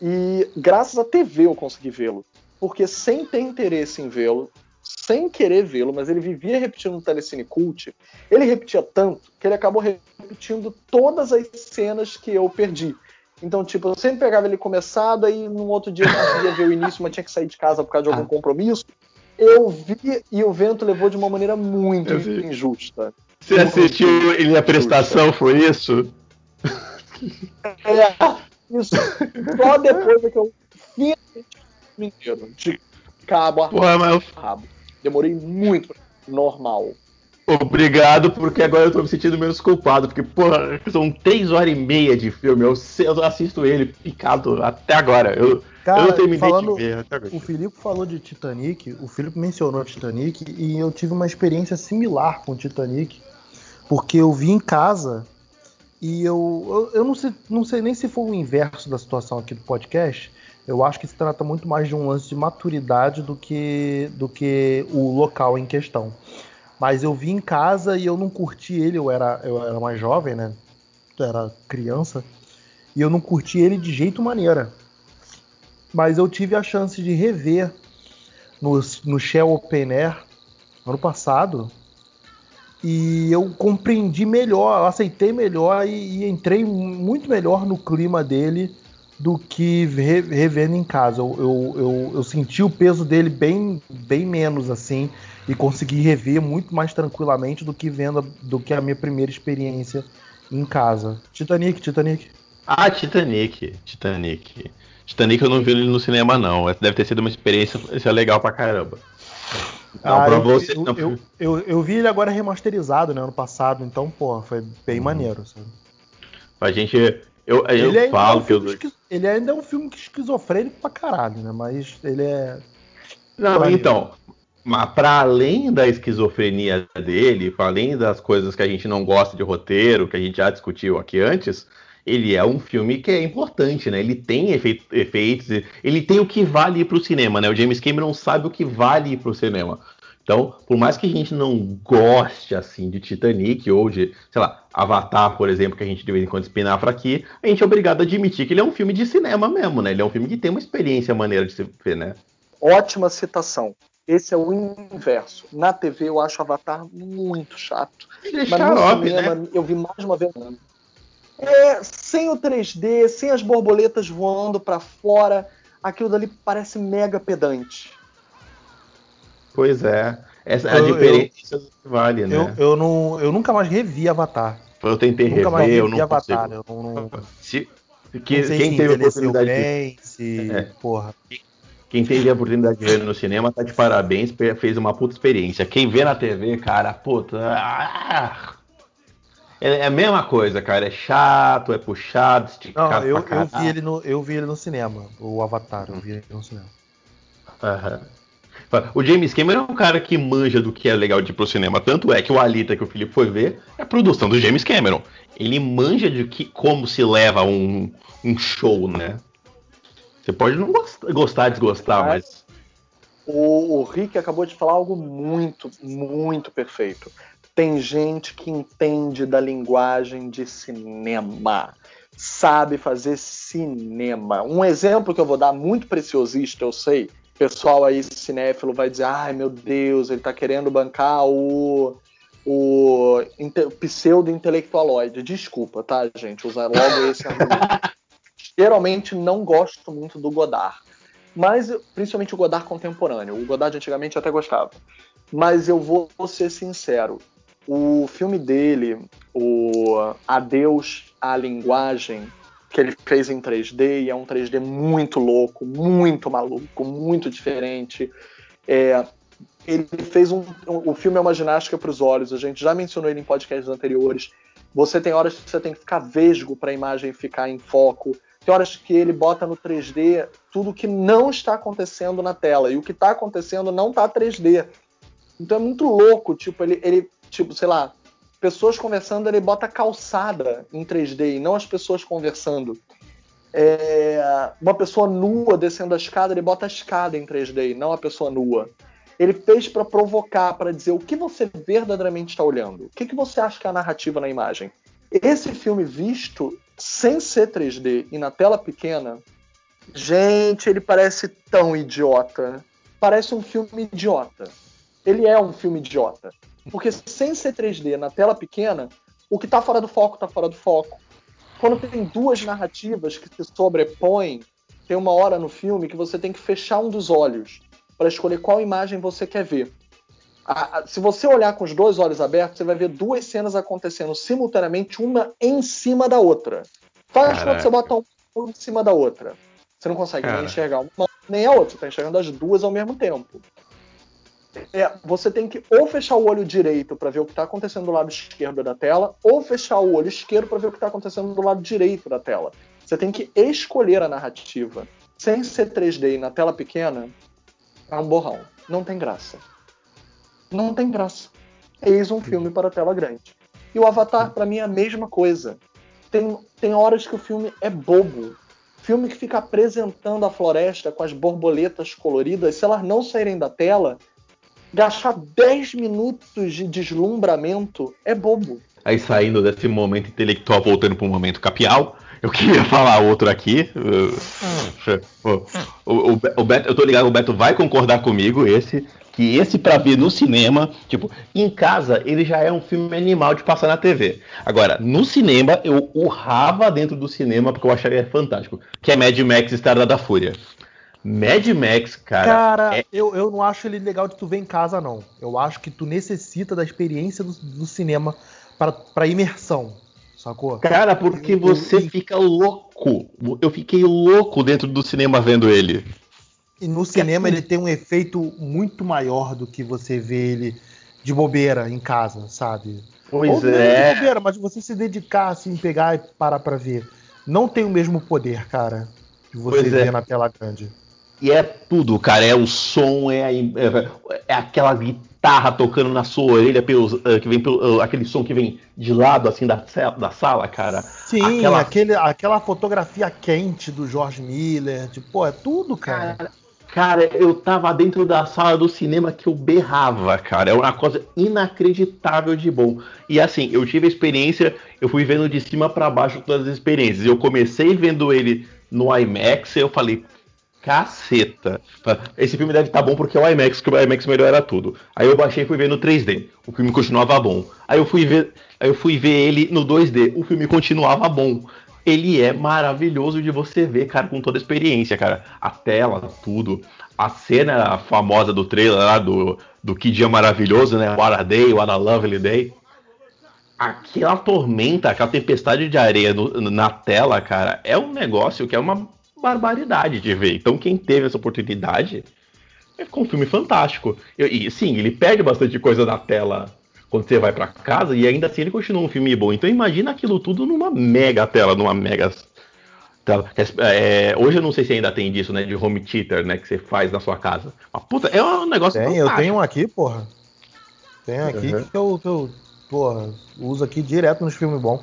E graças à TV eu consegui vê-lo. Porque sem ter interesse em vê-lo, sem querer vê-lo, mas ele vivia repetindo no Telecine Cult, ele repetia tanto que ele acabou repetindo todas as cenas que eu perdi. Então, tipo, eu sempre pegava ele começado, aí no outro dia eu conseguia ver o início, mas tinha que sair de casa por causa de algum ah. compromisso eu vi e o vento levou de uma maneira muito injusta. Você assistiu ele a prestação, foi isso? É, isso. Só depois é que eu filme inteiro, de cabo a Porra, mas rabo. Demorei muito pra normal. obrigado, porque agora eu tô me sentindo menos culpado. Porque, porra, são três horas e meia de filme. Eu, eu assisto ele picado até agora. Eu, Cara, eu não terminei falando- de ver até agora. O Filipe falou de Titanic, o Filipe mencionou Titanic e eu tive uma experiência similar com Titanic, porque eu vi em casa e eu, eu, eu não, sei, não sei nem se foi o inverso da situação aqui do podcast. Eu acho que se trata muito mais de um lance de maturidade do que, do que o local em questão. Mas eu vi em casa e eu não curti ele, eu era, eu era mais jovem, né? Eu era criança, e eu não curti ele de jeito maneira mas eu tive a chance de rever no, no Shell Open Air ano passado e eu compreendi melhor, aceitei melhor e, e entrei muito melhor no clima dele do que re- revendo em casa. Eu, eu, eu, eu senti o peso dele bem, bem menos assim e consegui rever muito mais tranquilamente do que vendo do que a minha primeira experiência em casa. Titanic, Titanic. Ah, Titanic. Titanic. Titanic eu não vi ele no cinema, não. Deve ter sido uma experiência é legal pra caramba. Não, Ah, pra eu, você. eu, não, eu, eu, eu vi ele agora remasterizado, né, ano passado, então, pô, foi bem maneiro. sabe? A gente. Eu, eu Ele, ainda é falo um que eu. filme esqui- ele ainda é um filme esquizofrênico pra caralho, né? Mas ele é. Não, Maneiro. então. Mas para além da esquizofrenia dele, para além das coisas que a gente não gosta de roteiro, que a gente já discutiu aqui antes, ele é um filme que é importante, né? Ele tem efei- efeitos, ele tem o que vale ir pro cinema, né? O James Cameron sabe o que vale ir pro cinema. Então, por mais que a gente não goste assim de Titanic ou de, sei lá, Avatar, por exemplo, que a gente de vez em quando espinafra aqui, a gente é obrigado a admitir que ele é um filme de cinema mesmo, né? Ele é um filme que tem uma experiência maneira de se ver, né? Ótima citação. Esse é o inverso. Na TV eu acho Avatar muito chato. Ele é Mas no xarope, cinema né? eu vi mais uma vez. É, sem o 3D, sem as borboletas voando pra fora, aquilo dali parece mega pedante. Pois é. Essa é a Eu- diferença do que vale, né? Eu, eu, não, eu nunca mais revi Avatar. Eu, tentei nunca mais rever, revi eu não Avatar. consigo. Eu não, não, Se, não que- sei quem se teve a oportunidade de, bem, se. É. Porra. quem teve a oportunidade de ver no cinema tá de parabéns, fez uma puta experiência. Quem vê na TV, cara, puta, ah, é, é a mesma coisa, cara. É chato, é puxado, Não, esticado eu, pra eu, vi ele no, eu vi ele no cinema. O Avatar, eu vi ele no cinema. Aham. O James Cameron é um cara que manja do que é legal de ir pro cinema. Tanto é que o Alita que o Felipe foi ver é a produção do James Cameron. Ele manja de que, como se leva um, um show, né? Você pode não gost- gostar, desgostar, mas. O, o Rick acabou de falar algo muito, muito perfeito. Tem gente que entende da linguagem de cinema, sabe fazer cinema. Um exemplo que eu vou dar muito preciosista, eu sei. O pessoal aí cinéfilo vai dizer: ai meu Deus, ele tá querendo bancar o, o inte- pseudo-intelectualoide. Desculpa, tá, gente? Usar logo esse argumento. Geralmente não gosto muito do Godard mas principalmente o Godard contemporâneo. O Godard antigamente até gostava. Mas eu vou ser sincero. O filme dele, o Adeus à Linguagem, que ele fez em 3D, e é um 3D muito louco, muito maluco, muito diferente. É, ele fez um. O filme é uma ginástica para os olhos, a gente já mencionou ele em podcasts anteriores. Você tem horas que você tem que ficar vesgo para a imagem ficar em foco. Tem horas que ele bota no 3D tudo que não está acontecendo na tela. E o que está acontecendo não está 3D. Então é muito louco. Tipo, ele, ele, tipo, sei lá, pessoas conversando, ele bota calçada em 3D e não as pessoas conversando. É, uma pessoa nua descendo a escada, ele bota a escada em 3D e não a pessoa nua. Ele fez para provocar, para dizer o que você verdadeiramente está olhando. O que, que você acha que é a narrativa na imagem? Esse filme visto sem ser 3D e na tela pequena, gente, ele parece tão idiota. Parece um filme idiota. Ele é um filme idiota. Porque sem ser 3D na tela pequena, o que tá fora do foco tá fora do foco. Quando tem duas narrativas que se sobrepõem, tem uma hora no filme que você tem que fechar um dos olhos para escolher qual imagem você quer ver. A- a- se você olhar com os dois olhos abertos, você vai ver duas cenas acontecendo simultaneamente, uma em cima da outra. Faz quando você bota uma em cima da outra. Você não consegue nem Cara. enxergar uma nem a outra, você tá enxergando as duas ao mesmo tempo. É, você tem que ou fechar o olho direito para ver o que está acontecendo do lado esquerdo da tela, ou fechar o olho esquerdo para ver o que está acontecendo do lado direito da tela. Você tem que escolher a narrativa. Sem ser 3D e na tela pequena, é um borrão. Não tem graça. Não tem graça. Eis um filme para tela grande. E o Avatar, para mim, é a mesma coisa. Tem, tem horas que o filme é bobo. Filme que fica apresentando a floresta com as borboletas coloridas, se elas não saírem da tela, gastar 10 minutos de deslumbramento é bobo. Aí saindo desse momento intelectual, voltando para o momento capial, eu queria falar outro aqui. O, o, o, o Beto, eu tô ligado, o Beto vai concordar comigo, esse. Que esse pra ver no cinema, tipo, em casa ele já é um filme animal de passar na TV. Agora, no cinema, eu urrava dentro do cinema porque eu acharia fantástico. Que é Mad Max Estrada da Fúria. Mad Max, cara. Cara, é- eu, eu não acho ele legal de tu ver em casa, não. Eu acho que tu necessita da experiência do, do cinema pra, pra imersão, sacou? Cara, porque você fica louco. Eu fiquei louco dentro do cinema vendo ele. E no cinema ele tem um efeito muito maior do que você vê ele de bobeira em casa, sabe? Pois Ou não é. de bobeira, mas você se dedicar, assim, pegar e parar pra ver. Não tem o mesmo poder, cara, de você Pois é. ver na tela grande. E é tudo, cara. É o som, é, a- é, é aquela guitarra tocando na sua orelha, pelos, eh, que vem pelo, eh, aquele som que vem de lado assim da, da sala, cara. Sim, Aquela- aquele, aquela fotografia quente do George Miller, tipo, pô, é tudo, cara. Cara, cara, eu tava dentro da sala do cinema que eu berrava, cara. É uma coisa inacreditável de bom. E assim, eu tive a experiência, eu fui vendo de cima pra baixo todas as experiências. Eu comecei vendo ele no IMAX e eu falei, caceta. Esse filme deve estar bom porque é o IMAX, que o IMAX melhora tudo. Aí eu baixei e fui ver no 3D. O filme continuava bom. Aí eu fui ver, aí eu fui ver ele no 2D. O filme continuava bom. Ele é maravilhoso de você ver, cara, com toda a experiência, cara. A tela, tudo. A cena famosa do trailer lá do, do Que Dia Maravilhoso, né? What a Day, What a Lovely Day. Aquela tormenta, aquela tempestade de areia no- na tela, cara, é um negócio que é uma barbaridade de ver. Então, quem teve essa oportunidade é com um filme fantástico. E, e, sim, ele perde bastante coisa na tela quando você vai pra casa e ainda assim ele continua um filme bom. Então, imagina aquilo tudo numa mega tela, numa mega. tela. É, hoje eu não sei se ainda tem disso, né? De home theater, né? Que você faz na sua casa. Mas, puta, é um negócio Tem, eu tenho um aqui, porra. Tenho aqui Uhum. que, eu, que eu, porra, uso aqui direto nos filmes bons.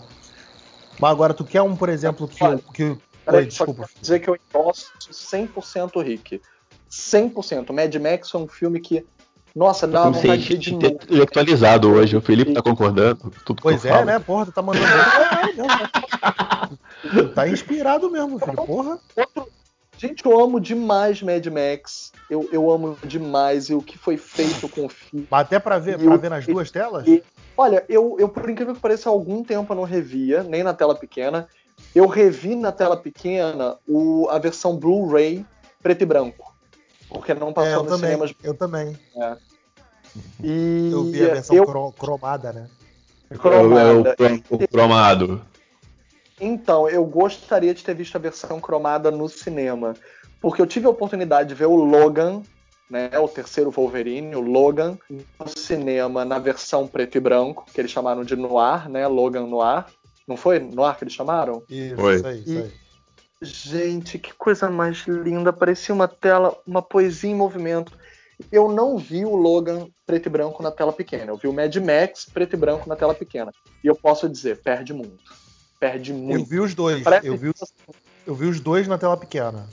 Mas agora, tu quer um, por exemplo, que. Que Peraí, Oi, só desculpa. quero dizer que eu endosso 100% Rick. 100%. Mad Max foi um filme que, nossa, dá uma vontade de de novo. e atualizado hoje. O Felipe tá concordando. Tudo que Pois eu é, falo. né? Porra, tu tá mandando né? Tá inspirado mesmo, filho. Porra. Outro... Gente, eu amo demais Mad Max. Eu, eu amo demais. E o que foi feito com o filme. Mas até pra ver, E pra ver nas duas telas? e- Olha, eu, eu, por incrível que pareça, há algum tempo eu não revia, nem na tela pequena. Eu revi na tela pequena o, a versão Blu-ray preto e branco. Porque não É, passou eu nos também. cinemas. Eu também. E Eu vi a versão eu- cro- cromada, né? É o, é cromada. crom- o cromado. Então, eu gostaria de ter visto a versão cromada no cinema. Porque eu tive a oportunidade de ver o Logan, né, o terceiro Wolverine, o Logan, no cinema na versão preto e branco, que eles chamaram de Noir, né? Logan Noir. Não foi Noir que eles chamaram? Isso, Oi. isso aí, isso aí. Gente, que coisa mais linda. Parecia uma tela, uma poesia em movimento. Eu não vi o Logan preto e branco na tela pequena. Eu vi o Mad Max preto e branco na tela pequena. E eu posso dizer, perde muito. Perde Eu muito. vi os dois. Parece- Eu vi, os- eu vi os dois na tela pequena.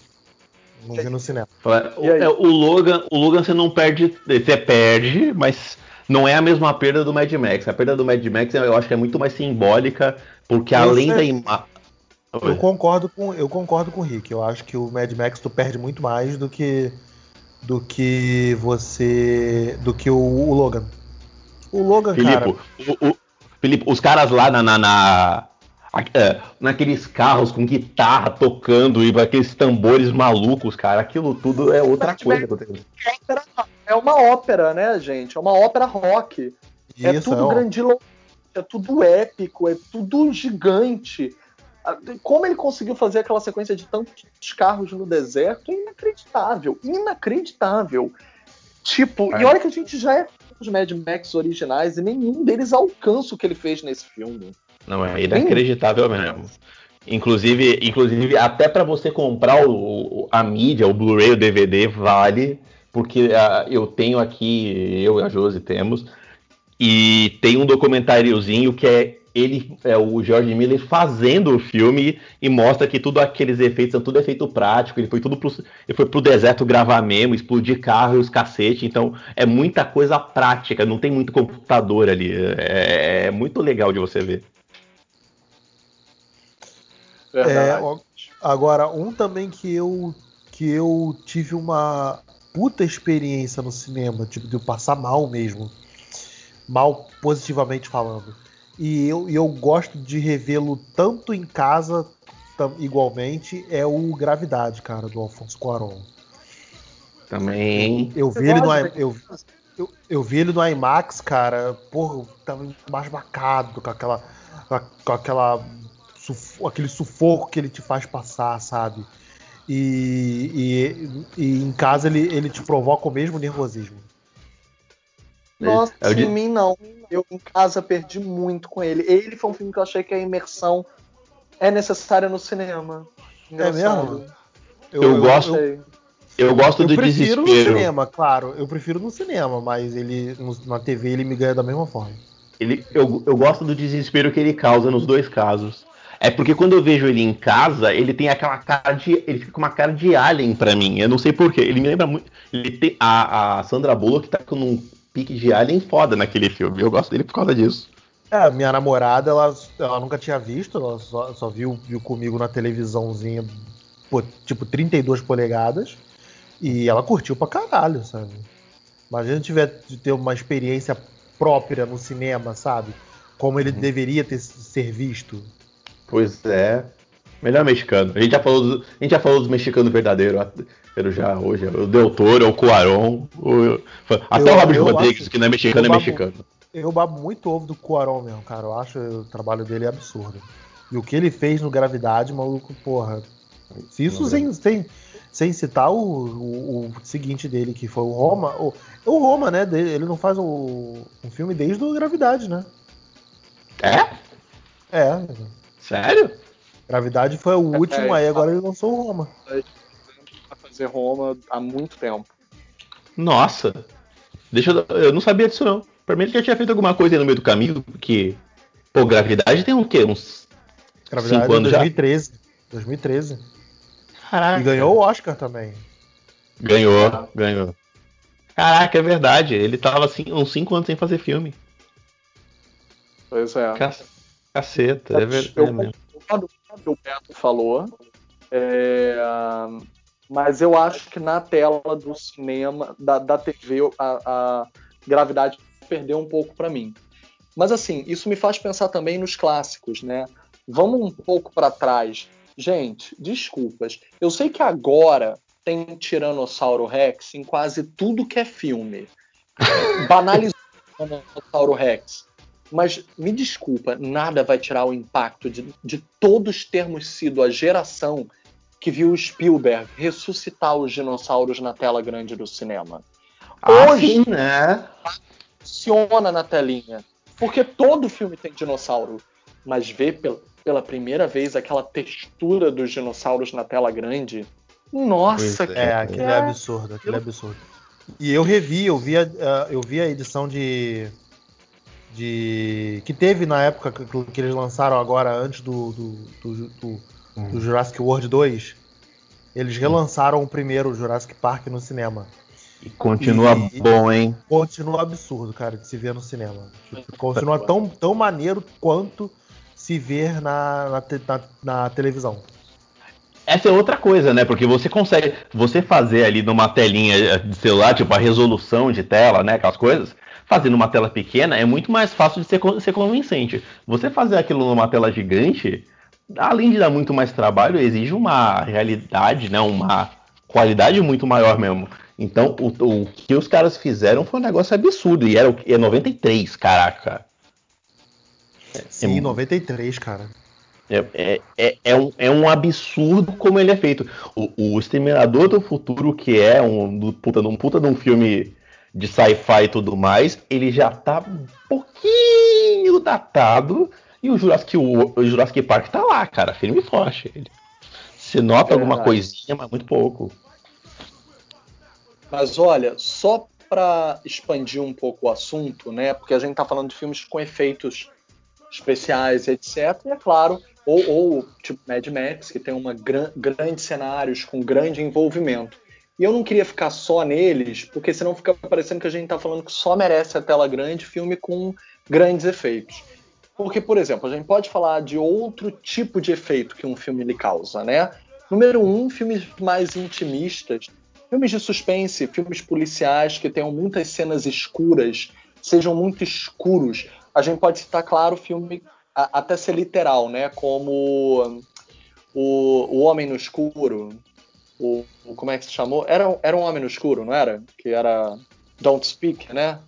Não vi no cinema. O, E é, o Logan, o Logan você não perde, você perde, mas não é a mesma perda do Mad Max. A perda do Mad Max eu acho que é muito mais simbólica, porque além sei. da imagem. Eu concordo com eu concordo com o Rick. Eu acho que o Mad Max tu perde muito mais do que do que você do que o, o Logan. O Logan, cara, Filipe, o- o- Filipe, os caras lá na, na, na- é, naqueles carros com guitarra tocando e aqueles tambores malucos, cara, aquilo tudo é outra coisa. que eu tenho. Ópera- É uma ópera, né, gente? É uma ópera rock. é isso tudo ó. grandiloquente, é tudo épico, é tudo gigante. como ele conseguiu fazer aquela sequência de tantos carros no deserto é inacreditável. Inacreditável. Tipo, e É. olha que a gente já é os Mad Max originais e nenhum deles alcança o que ele fez nesse filme. Não, é inacreditável mesmo. Inclusive, inclusive até para você comprar o, a mídia, o Blu-ray, o DVD, vale, porque ah, eu tenho aqui, eu e a Josi temos, e tem um documentáriozinho que é ele, é o George Miller fazendo o filme e mostra que tudo aqueles efeitos são tudo efeito prático, ele foi tudo pro, ele foi pro deserto gravar mesmo, explodir carro e os cacete, então é muita coisa prática, não tem muito computador ali, é- é muito legal de você ver. É, agora, um também que eu que eu tive uma puta experiência no cinema, tipo, de eu passar mal mesmo. Mal positivamente falando. E eu, eu gosto de revê-lo tanto em casa, tam- igualmente, é o Gravidade, cara, do Alfonso Cuarón. Também. Eu Você vi ele no, eu, eu, eu vi ele no IMAX, cara, porra, tava embasbacado com aquela. com aquela. sufo- aquele sufoco que ele te faz passar, sabe? E, e, e em casa ele, ele te provoca o mesmo nervosismo. Nossa, É de- em mim não. Eu em casa perdi muito com ele. Ele foi um filme que eu achei que a imersão é necessária no cinema. Engraçado. mesmo? Eu gosto- Achei. Eu gosto Eu do prefiro no desespero. cinema, claro. Eu prefiro no cinema, mas ele no- na TV ele me ganha da mesma forma. Ele, eu, eu gosto do desespero que ele causa nos dois casos. É porque quando eu vejo ele em casa, ele tem aquela cara de. Ele fica com uma cara de alien pra mim. Eu não sei porquê. Ele me lembra muito. Ele tem. A, a Sandra Bullock tá com um pique de alien foda naquele filme. Eu gosto dele por causa disso. É, minha namorada, ela, ela nunca tinha visto, ela só, só viu, viu comigo na televisãozinha, pô, tipo 32 polegadas, e ela curtiu pra caralho, sabe? Imagina tiver de ter uma experiência própria no cinema, sabe? Como ele deveria ter ser visto. Pois é. Melhor mexicano. A gente já falou, do- a gente já falou dos mexicanos verdadeiros. Já hoje. O Del Toro, o Cuarón. O, até Eu- o Robert Rodrigues, acho- que não é mexicano, é babo- mexicano. Eu babo muito ovo do Cuarón mesmo, cara. Eu acho o trabalho dele absurdo. E o que ele fez no Gravidade, maluco, porra. Se isso Não, sem, sem, sem citar o, o, o seguinte dele, que foi o Roma. O, o Roma, né? Ele não faz o, um filme desde o Gravidade, né? É? É. Sério? Gravidade foi o último, é. aí agora ele lançou o Roma. Pra fazer Roma há muito tempo. Nossa. Deixa eu, eu não sabia disso não. Pra mim ele já tinha feito alguma coisa aí no meio do caminho, porque pô, gravidade tem um quê? Uns Gravidade Cinco anos já? 2013. 2013. Caraca. E ganhou o Oscar também. Ganhou, ganhou. Caraca, é verdade. Ele tava assim, uns 5 anos sem fazer filme. Pois é. Cac- Caceta, é verdade. Eu o que o Beto falou. é, mas eu acho que na tela do cinema, da, da TV, a, a gravidade perdeu um pouco para mim. Mas assim, isso me faz pensar também nos clássicos, né? Vamos um pouco para trás. Gente, desculpas. Eu sei que agora tem Tiranossauro Rex em quase tudo que é filme. Banalizou o Tiranossauro Rex. Mas me desculpa, nada vai tirar o impacto de, de todos termos sido a geração que viu o Spielberg ressuscitar os dinossauros na tela grande do cinema. Ah, Hoje sim, né? funciona na telinha. Porque todo filme tem dinossauro. Mas ver pela, pela primeira vez aquela textura dos dinossauros na tela grande. Nossa, Pois que É, aquele é absurdo, aquele é absurdo. E eu revi, eu vi a, a- eu vi a edição de. De. que teve na época que, que eles lançaram agora, antes do, do, do, do- do Jurassic World 2. Eles relançaram o primeiro Jurassic Park no cinema. E continua E- bom, hein? Continua absurdo, cara, de se ver no cinema. Tipo, Continua tão, tão maneiro quanto se ver na, na, te- na- na televisão. Essa é outra coisa, né? Porque você consegue, você fazer ali numa telinha de celular, tipo a resolução de tela, né? Aquelas coisas, fazer numa tela pequena é muito mais fácil de ser, ser convincente. Você fazer aquilo numa tela gigante, além de dar muito mais trabalho, exige uma realidade, né? Uma qualidade muito maior mesmo. Então, o, o que os caras fizeram foi um negócio absurdo. E era o é 93, caraca. Sim, É, 93, cara. É, é, é, é um, é um absurdo como ele é feito. O, o Exterminador do Futuro, que é um, do, puta, um puta de um filme de sci-fi e tudo mais, ele já tá um pouquinho datado. E o Jurassic, o, Jurassic Park tá lá, cara, firme e forte. Ele, se nota É alguma coisinha, mas muito pouco. Mas olha, só para expandir um pouco o assunto, né? Porque a gente tá falando de filmes com efeitos especiais, etc. E é claro, ou, ou tipo Mad Max, que tem uma gran, grandes cenários com grande envolvimento. E eu não queria ficar só neles, porque senão fica parecendo que a gente tá falando que só merece a tela grande filme com grandes efeitos. Porque, por exemplo, a gente pode falar de outro tipo de efeito que um filme lhe causa, né? Número um, filmes mais intimistas, filmes de suspense, filmes policiais que tenham muitas cenas escuras, sejam muito escuros. A gente pode citar, claro, filme a- até ser literal, né? Como o, o Homem no Escuro. O, o- como é que se chamou? Era, era um Homem no Escuro, não era? Que era Don't Speak, né?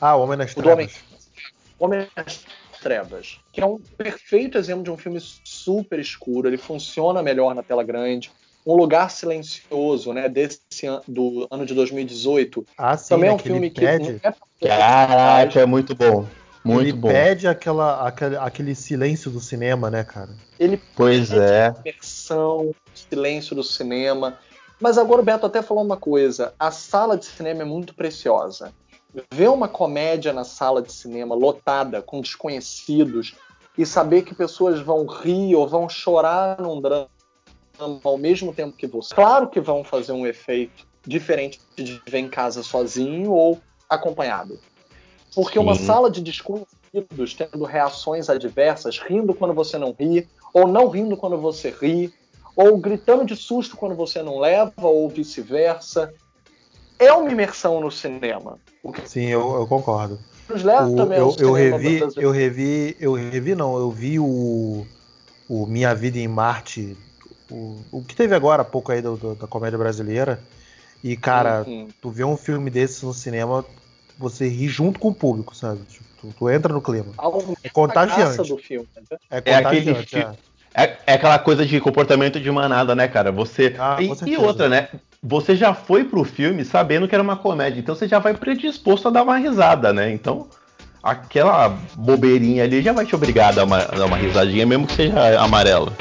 Ah, o Homem nas O do Homem, Trevas. Homem nas Trevas, que é um perfeito exemplo de um filme super escuro, ele funciona melhor na tela grande. Um lugar silencioso, né, desse an do ano de 2018. Ah, sim, Também é um que filme que pede, não é Caraca, é muito bom. Muito ele bom. pede aquela, aquele, aquele silêncio do cinema, né, cara? ele Pois é. imersão, silêncio do cinema. Mas agora o Beto até falou uma coisa: a sala de cinema é muito preciosa. Ver uma comédia na sala de cinema lotada com desconhecidos e saber que pessoas vão rir ou vão chorar num drama ao mesmo tempo que você. Claro que vão fazer um efeito diferente de ver em casa sozinho ou acompanhado. Porque uma Sim. sala de desconhecidos tendo reações adversas, rindo quando você não ri, ou não rindo quando você ri, ou gritando de susto quando você não leva, ou vice-versa, é uma imersão no cinema. Sim, eu, eu concordo. nos leva O- também eu, eu revi, eu revi, eu revi não, eu vi o, o Minha Vida em Marte, o, o que teve agora há pouco aí do- do- da comédia brasileira. E cara, Uhum. tu vê um filme desse no cinema, você ri junto com o público, sabe? Tipo, tu, tu entra no clima. Aumenta É a contagiante. graça do filme. né? É É aquele contagiante, é. É, é aquela coisa de comportamento de manada, né, cara? Você. Ah, e, e outra, né? Você já foi pro filme sabendo que era uma comédia, então você já vai predisposto a dar uma risada, né? Então, aquela bobeirinha ali já vai te obrigar a dar uma, a dar uma risadinha, mesmo que seja amarelo.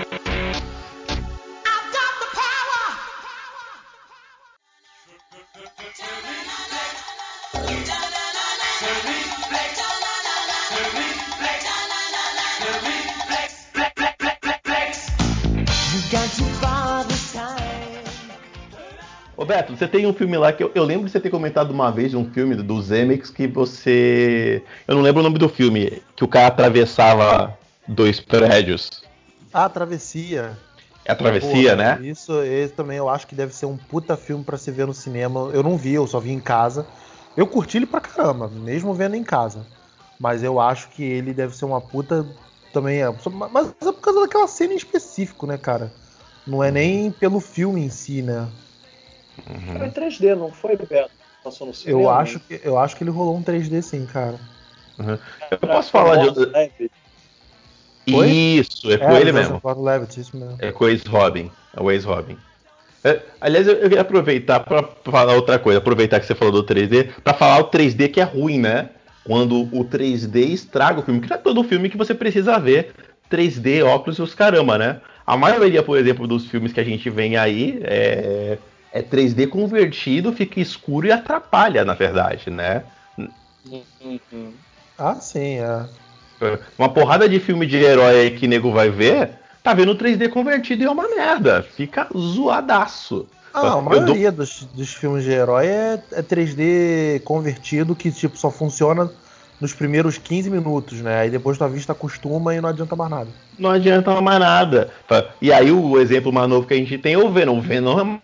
Ô Beto, você tem um filme lá que eu, eu lembro de você ter comentado uma vez um filme do Zemex que você. Eu não lembro o nome do filme, que o cara atravessava dois prédios. Ah, Travessia. É a travessia, Porra, né? Isso, esse também eu acho que deve ser um puta filme pra se ver no cinema. Eu não vi, eu só vi em casa. Eu curti ele pra caramba, mesmo vendo em casa. Mas eu acho que ele deve ser uma puta também. É, mas é por causa daquela cena em específico, né, cara? Não é nem pelo filme em si, né? Foi 3D, não foi, Beto? Passou no cinema. Eu acho, que, eu acho que ele rolou um 3D sim, cara. Eu posso falar de. Oi? Isso, é com o ele mesmo. Gordon-Levitt, isso mesmo. É com o ex-Robin. É o ex-Robin. É, aliás, eu, eu queria aproveitar para falar outra coisa. Aproveitar que você falou do 3D, para falar o 3D que é ruim, né? Quando o 3D estraga o filme. Que não é todo filme que você precisa ver 3D, óculos e os caramba, né? A maioria, por exemplo, dos filmes que a gente vem aí é, é 3D convertido, fica escuro e atrapalha, na verdade, né? Uhum. Ah, sim, é. Uma porrada de filme de herói aí que nego vai ver, tá vendo 3D convertido e é uma merda. Fica zoadaço. Ah, a Eu dou- maioria dos, dos filmes de herói é, é 3D convertido que tipo só funciona nos primeiros 15 minutos, né? Aí depois tua vista acostuma e não adianta mais nada. Não adianta mais nada. E aí o exemplo mais novo que a gente tem é o Venom. O Venom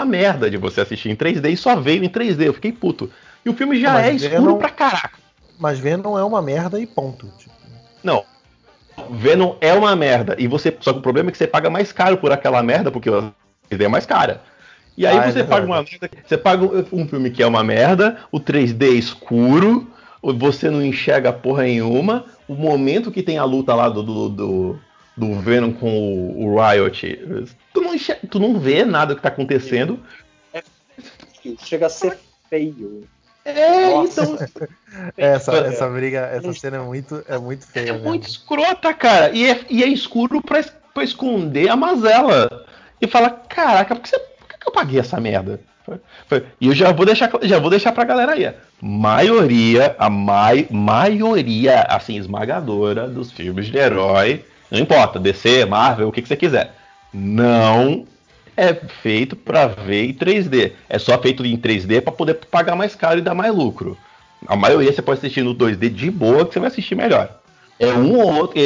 é uma merda de você assistir em 3D e só veio em 3D. Eu fiquei puto. E o filme já Mas é escuro Venom- pra caraca. Mas Venom é uma merda e ponto. Tipo, Não. Venom é uma merda. E você. Só que o problema é que você paga mais caro por aquela merda, porque a 3D é mais cara. E aí Ah, é você paga uma merda. Você paga um filme que é uma merda, o 3D é escuro, você não enxerga porra nenhuma. O momento que tem a luta lá do, do, do, do Venom com o, o Riot, tu não, enxer- tu não vê nada que tá acontecendo. Chega a ser feio. É, Nossa. então. Essa, É. essa briga, essa cena é muito, é muito feia. É mesmo. muito escrota, cara. E é, e é escuro pra, pra esconder a mazela. E fala, caraca, por que, você, por que eu paguei essa merda? E eu já vou deixar, já vou deixar pra galera aí. ó. Maioria, a mai, maioria, assim, esmagadora dos filmes de herói, não importa, DC, Marvel, o que, que você quiser, não é feito pra ver em 3D. É só feito em 3D pra poder pagar mais caro e dar mais lucro. A maioria você pode assistir no 2D de boa que você vai assistir melhor. É um ou outro.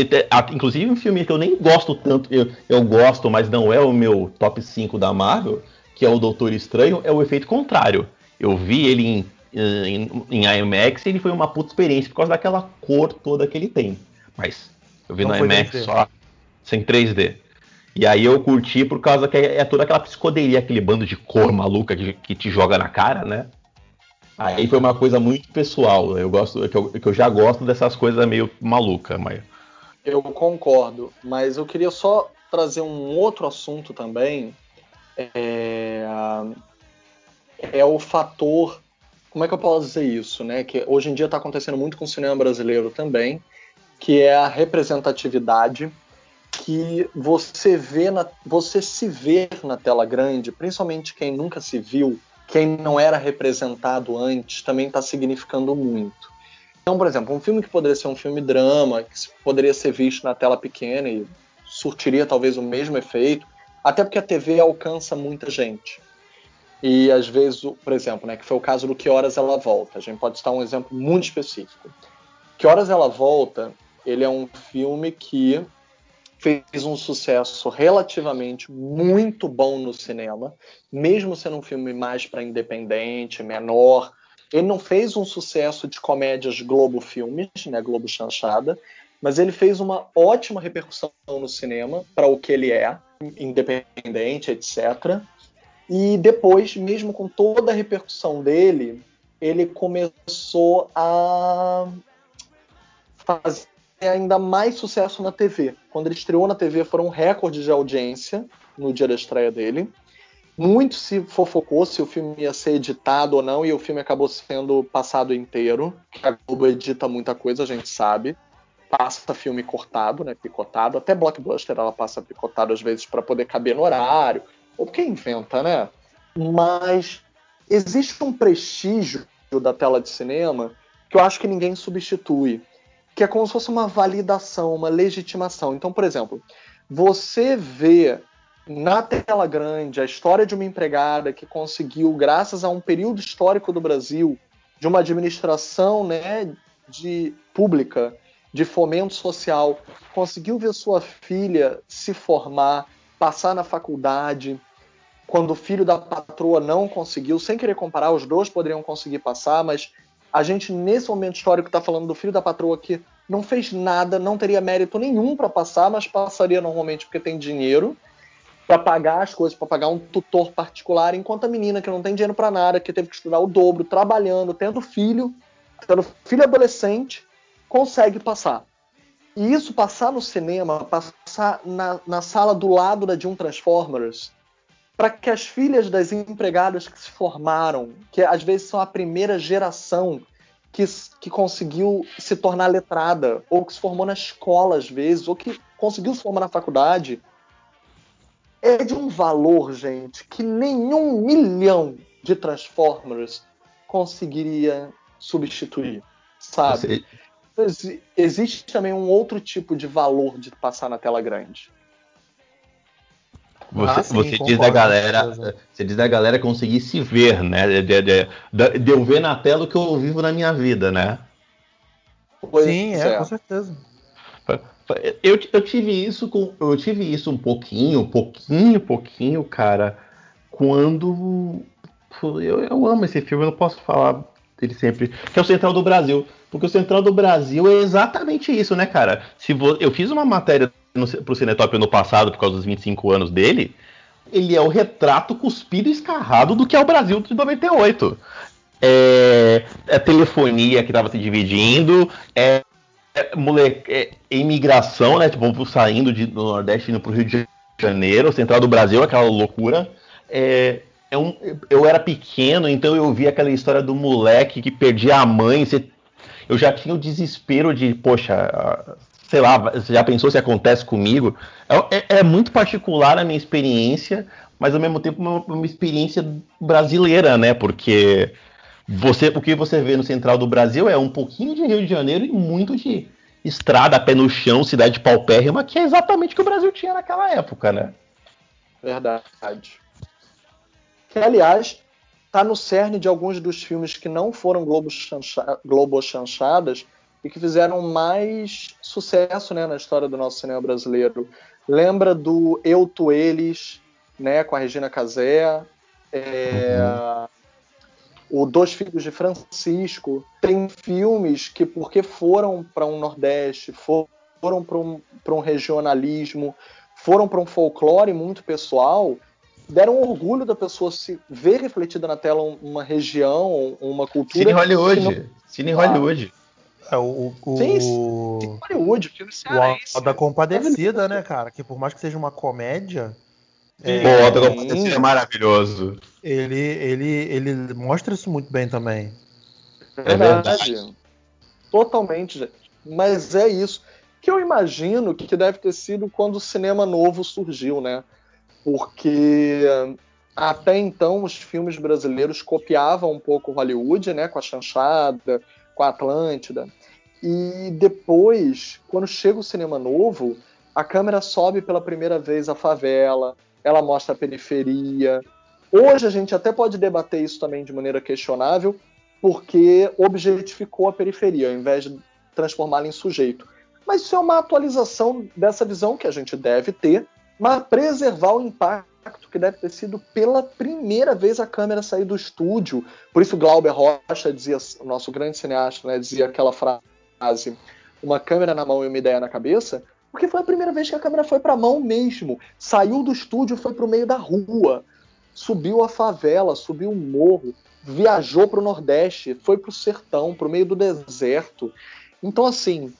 Inclusive um filme que eu nem gosto tanto, eu, eu gosto, mas não é o meu top 5 da Marvel, que é o Doutor Estranho, é o efeito contrário. Eu vi ele em, em, em IMAX e ele foi uma puta experiência por causa daquela cor toda que ele tem. Mas eu vi Não no IMAX 3D. só sem 3D. E aí eu curti por causa que é, é toda aquela psicodelia, aquele bando de cor maluca que, que te joga na cara, né? Aí foi uma coisa muito pessoal. Eu gosto, que eu, que eu já gosto dessas coisas meio maluca, mas Eu concordo, mas eu queria só trazer um outro assunto também. É, é o fator. Como é que eu posso dizer isso, né? Que hoje em dia está acontecendo muito com o cinema brasileiro também, que é a representatividade que você vê na, você se vê na tela grande, principalmente quem nunca se viu, quem não era representado antes, também está significando muito. Então, por exemplo, um filme que poderia ser um filme drama, que poderia ser visto na tela pequena e surtiria talvez o mesmo efeito, até porque a TV alcança muita gente. E às vezes, por exemplo, né, que foi o caso do Que Horas Ela Volta. A gente pode citar um exemplo muito específico. Que Horas Ela Volta, ele é um filme que fez um sucesso relativamente muito bom no cinema, mesmo sendo um filme mais para independente, menor. Ele não fez um sucesso de comédias Globo Filmes, né, Globo Chanchada, mas ele fez uma ótima repercussão no cinema para o que ele é, independente, etc. E depois, mesmo com toda a repercussão dele, ele começou a fazer ainda mais sucesso na TV. Quando ele estreou na TV, foram um recorde de audiência no dia da estreia dele. Muito se fofocou se o filme ia ser editado ou não, e o filme acabou sendo passado inteiro. A Globo edita muita coisa, a gente sabe. Passa filme cortado, né? Picotado. Até blockbuster ela passa picotado às vezes para poder caber no horário. Ou porque inventa, né? Mas existe um prestígio da tela de cinema que eu acho que ninguém substitui que é como se fosse uma validação, uma legitimação. Então, por exemplo, você vê na tela grande a história de uma empregada que conseguiu, graças a um período histórico do Brasil, de uma administração né, de pública, de fomento social, conseguiu ver sua filha se formar, passar na faculdade, quando o filho da patroa não conseguiu, sem querer comparar, os dois poderiam conseguir passar, mas a gente, nesse momento histórico, está falando do filho da patroa que não fez nada, não teria mérito nenhum para passar, mas passaria normalmente porque tem dinheiro para pagar as coisas, para pagar um tutor particular, enquanto a menina que não tem dinheiro para nada, que teve que estudar o dobro, trabalhando, tendo filho, tendo filho adolescente, consegue passar. E isso passar no cinema, passar na, na sala do lado da de um Transformers, para que as filhas das empregadas que se formaram, que às vezes são a primeira geração que, que conseguiu se tornar letrada, ou que se formou na escola às vezes, ou que conseguiu se formar na faculdade, é de um valor, gente, que nenhum milhão de Transformers conseguiria substituir, sabe? Existe também um outro tipo de valor de passar na tela grande. Você, Ah, sim, você diz da galera, você diz da galera conseguir se ver, né? De, de- de- de- eu ver na tela o que eu vivo na minha vida, né? Pois Sim, é, com certeza. Eu, eu tive isso com, eu tive isso um pouquinho, pouquinho, pouquinho, cara, quando eu, eu amo esse filme, eu não posso falar dele sempre, que é o Central do Brasil, porque o Central do Brasil é exatamente isso, né, cara? Se vo- eu fiz uma matéria no, pro Cinetop ano passado por causa dos 25 anos dele, ele é o retrato cuspido e escarrado do que é o Brasil de 98. É, é telefonia que estava se dividindo, é é, moleque, é, imigração, né? Tipo, saindo de, do Nordeste indo pro Rio de Janeiro, central do Brasil, aquela loucura. É, é um, eu era pequeno, então eu vi aquela história do moleque que perdia a mãe. Você, eu já tinha o desespero de, poxa, sei lá, você já pensou se acontece comigo? É, é, é muito particular a minha experiência, mas ao mesmo tempo uma, uma experiência brasileira, né? Porque você, o que você vê no central do Brasil é um pouquinho de Rio de Janeiro e muito de estrada, pé no chão, cidade paupérrima, que é exatamente o que o Brasil tinha naquela época, né? Verdade. Que, aliás, está no cerne de alguns dos filmes que não foram Globo, chancha, Globo chanchadas e que fizeram mais sucesso né, na história do nosso cinema brasileiro. Lembra do Eu, Tu, Eles, né, com a Regina Casé, é, uhum. o Dois Filhos de Francisco. Tem filmes que, porque foram para um Nordeste, foram para um, um regionalismo, foram para um folclore muito pessoal, deram orgulho da pessoa se ver refletida na tela uma região, uma cultura. Cine Hollywood. Não... Cine Hollywood. É, o, o, sim, sim. Hollywood, filme cearense. O da Compadecida, né, cara? Que por mais que seja uma comédia. É, Pô, o da Compadecida é maravilhoso. Ele, ele, ele mostra isso muito bem também. É verdade. Totalmente, gente. Mas é isso. Que eu imagino que deve ter sido quando o cinema novo surgiu, né? Porque até então os filmes brasileiros copiavam um pouco Hollywood, né? Com a chanchada, com a Atlântida. E depois, quando chega o cinema novo, a câmera sobe pela primeira vez a favela, ela mostra a periferia. Hoje a gente até pode debater isso também de maneira questionável, porque objetificou a periferia, ao invés de transformá-la em sujeito. Mas isso é uma atualização dessa visão que a gente deve ter, mas preservar o impacto impacto que deve ter sido pela primeira vez a câmera sair do estúdio. Por isso Glauber Rocha dizia, o nosso grande cineasta, né, dizia aquela frase: uma câmera na mão e uma ideia na cabeça, porque foi a primeira vez que a câmera foi para a mão mesmo. Saiu do estúdio, foi para o meio da rua, subiu a favela, subiu o morro, viajou para o Nordeste, foi para o sertão, para o meio do deserto. Então, assim,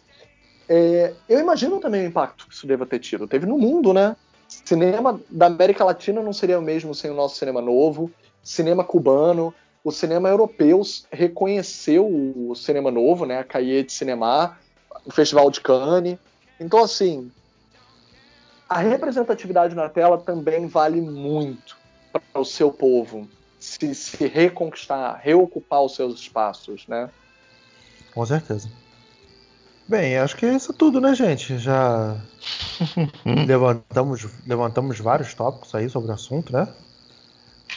é, eu imagino também o impacto que isso deva ter tido. Teve no mundo, né? Cinema da América Latina não seria o mesmo sem o nosso cinema novo. Cinema cubano, o cinema europeu reconheceu o cinema novo, né? A Cahiers de Cinema, o Festival de Cannes. Então, assim, a representatividade na tela também vale muito para o seu povo se, se reconquistar, reocupar os seus espaços, né? Com certeza. Bem, acho que é isso tudo, né, gente? Já levantamos, levantamos vários tópicos aí sobre o assunto, né?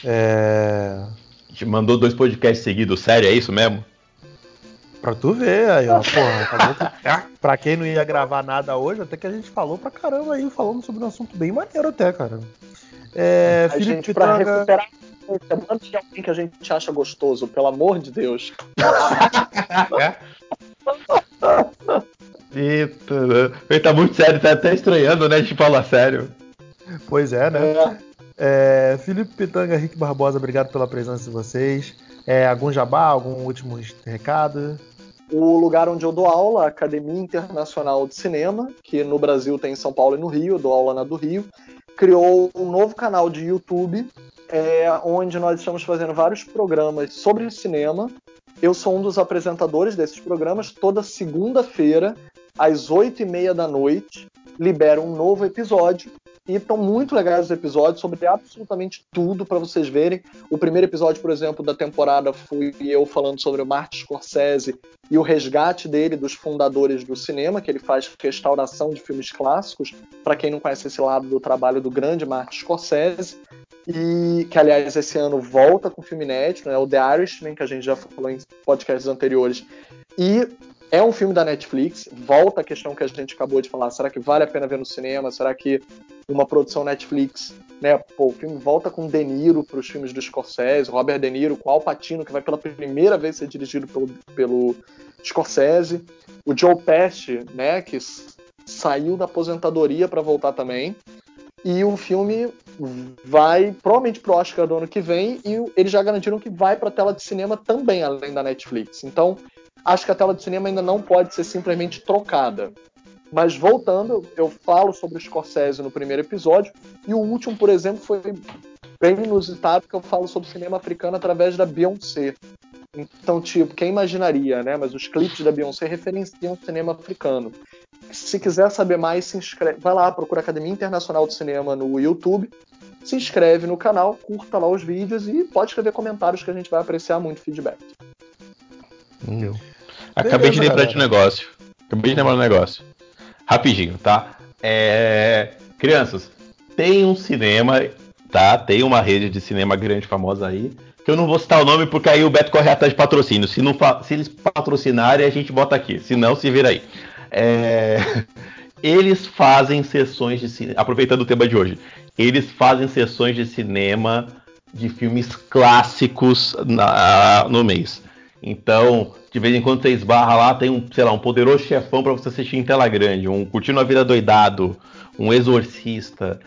É... A gente mandou dois podcasts seguidos, sério, é isso mesmo? Pra tu ver aí, ó, porra. Que... pra quem não ia gravar nada hoje, até que a gente falou pra caramba aí, falando sobre um assunto bem maneiro até, cara. É, a Felipe gente, pra Pitanga... recuperar manda de alguém que a gente acha gostoso, pelo amor de Deus. Né? ele tá muito sério, tá até estranhando, né? A gente fala sério. Pois é, né? É. É, Felipe Pitanga, Rick Barbosa, obrigado pela presença de vocês. É, algum jabá, algum último recado? O lugar onde eu dou aula, a Academia Internacional de Cinema, que no Brasil tem em São Paulo e no Rio, eu dou aula na do Rio, criou um novo canal de YouTube, é, onde nós estamos fazendo vários programas sobre cinema. Eu sou um dos apresentadores desses programas. Toda segunda-feira às oito e meia da noite, libera um novo episódio. E estão muito legais os episódios sobre absolutamente tudo para vocês verem. O primeiro episódio, por exemplo, da temporada fui eu falando sobre o Martin Scorsese e o resgate dele dos fundadores do cinema, que ele faz restauração de filmes clássicos. Para quem não conhece esse lado do trabalho do grande Martin Scorsese, e que aliás esse ano volta com filme inédito, né? O The Irishman, que a gente já falou em podcasts anteriores. E é um filme da Netflix, volta a questão que a gente acabou de falar, será que vale a pena ver no cinema? Será que uma produção Netflix, né, pô, o filme volta com De Niro para os filmes do Scorsese, Robert De Niro com Al Pacino, que vai pela primeira vez ser dirigido pelo, pelo Scorsese, o Joe Pesci, né, que saiu da aposentadoria para voltar também, e o filme vai provavelmente pro Oscar do ano que vem e eles já garantiram que vai para tela de cinema também além da Netflix. Então acho que a tela de cinema ainda não pode ser simplesmente trocada. Mas voltando, eu falo sobre o Scorsese no primeiro episódio, e o último, por exemplo, foi bem inusitado, que eu falo sobre cinema africano através da Beyoncé. Então, tipo, quem imaginaria, né? Mas os clipes da Beyoncé referenciam o cinema africano. Se quiser saber mais, se inscreve, vai lá, procura Academia Internacional de Cinema no YouTube, se inscreve no canal, curta lá os vídeos e pode escrever comentários que a gente vai apreciar muito feedback. Acabei de Beleza, lembrar de um galera. negócio. Acabei de lembrar de um negócio. Rapidinho, tá? É... Crianças, tem um cinema, tá? Tem uma rede de cinema grande famosa aí. Que eu não vou citar o nome porque aí o Beto corre atrás de patrocínio. Se, não fa- se eles patrocinarem, a gente bota aqui. Se não, se vira aí. É... Eles fazem sessões de cinema. Aproveitando o tema de hoje, eles fazem sessões de cinema de filmes clássicos na- no mês. Então, de vez em quando você esbarra lá, tem um, sei lá, um poderoso chefão pra você assistir em tela grande, um Curtindo a Vida Doidado, um Exorcista.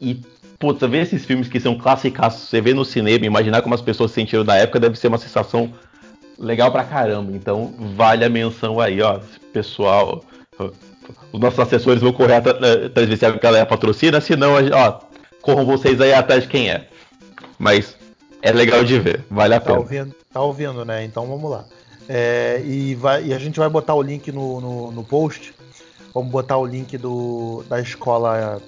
E, puta, ver esses filmes que são clássicos, você vê no cinema, imaginar como as pessoas se sentiram na época, deve ser uma sensação legal pra caramba. Então, vale a menção aí, ó, pessoal. Os nossos assessores vão correr atrás de ver se a galera patrocina, senão, ó, corram vocês aí atrás de quem é. Mas é legal de ver, vale a Tá pena. ouvindo, tá ouvindo, né? Então vamos lá. É, e, vai- e a gente vai botar o link no, no, no post. Vamos botar o link do, da escola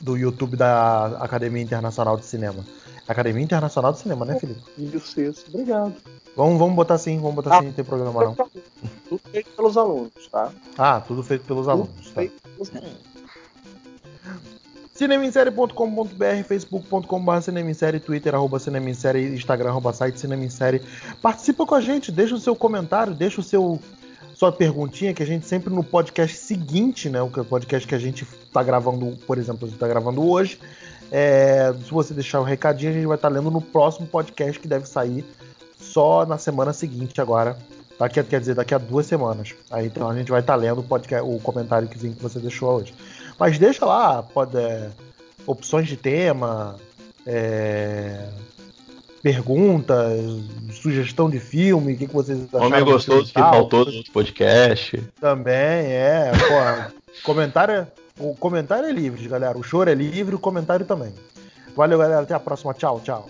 do YouTube da Academia Internacional de Cinema. Academia Internacional de Cinema, né, Felipe? Isso, isso. Obrigado. Vamos, vamos botar sim, vamos botar Ah. sim, não tem problema não. Tudo feito pelos alunos, tá? Ah, tudo feito pelos alunos. Tudo Tá. feito pelos alunos. Cinemissérie.com.br, facebook.com.br cinemissérie, twitter, arroba cinemissérie, instagram, arroba site. Participa com a gente, deixa o seu comentário, deixa o seu sua perguntinha, que a gente sempre no podcast seguinte, né, o o podcast que a gente tá gravando, por exemplo, a gente tá gravando hoje, é, se você deixar o recadinho, a gente vai estar lendo no próximo podcast que deve sair só na semana seguinte agora. Daqui quer dizer, daqui a duas semanas. Aí então a gente vai estar lendo o, podcast, o comentário que você deixou hoje. Mas deixa lá, pode, é, opções de tema, é, perguntas, sugestão de filme, o que, que vocês acharam. Homem gostoso que faltou no podcast. Também, é. Pô, comentário, é- o comentário é livre, galera. O choro é livre, o comentário também. Valeu, galera. Até a próxima. Tchau, tchau.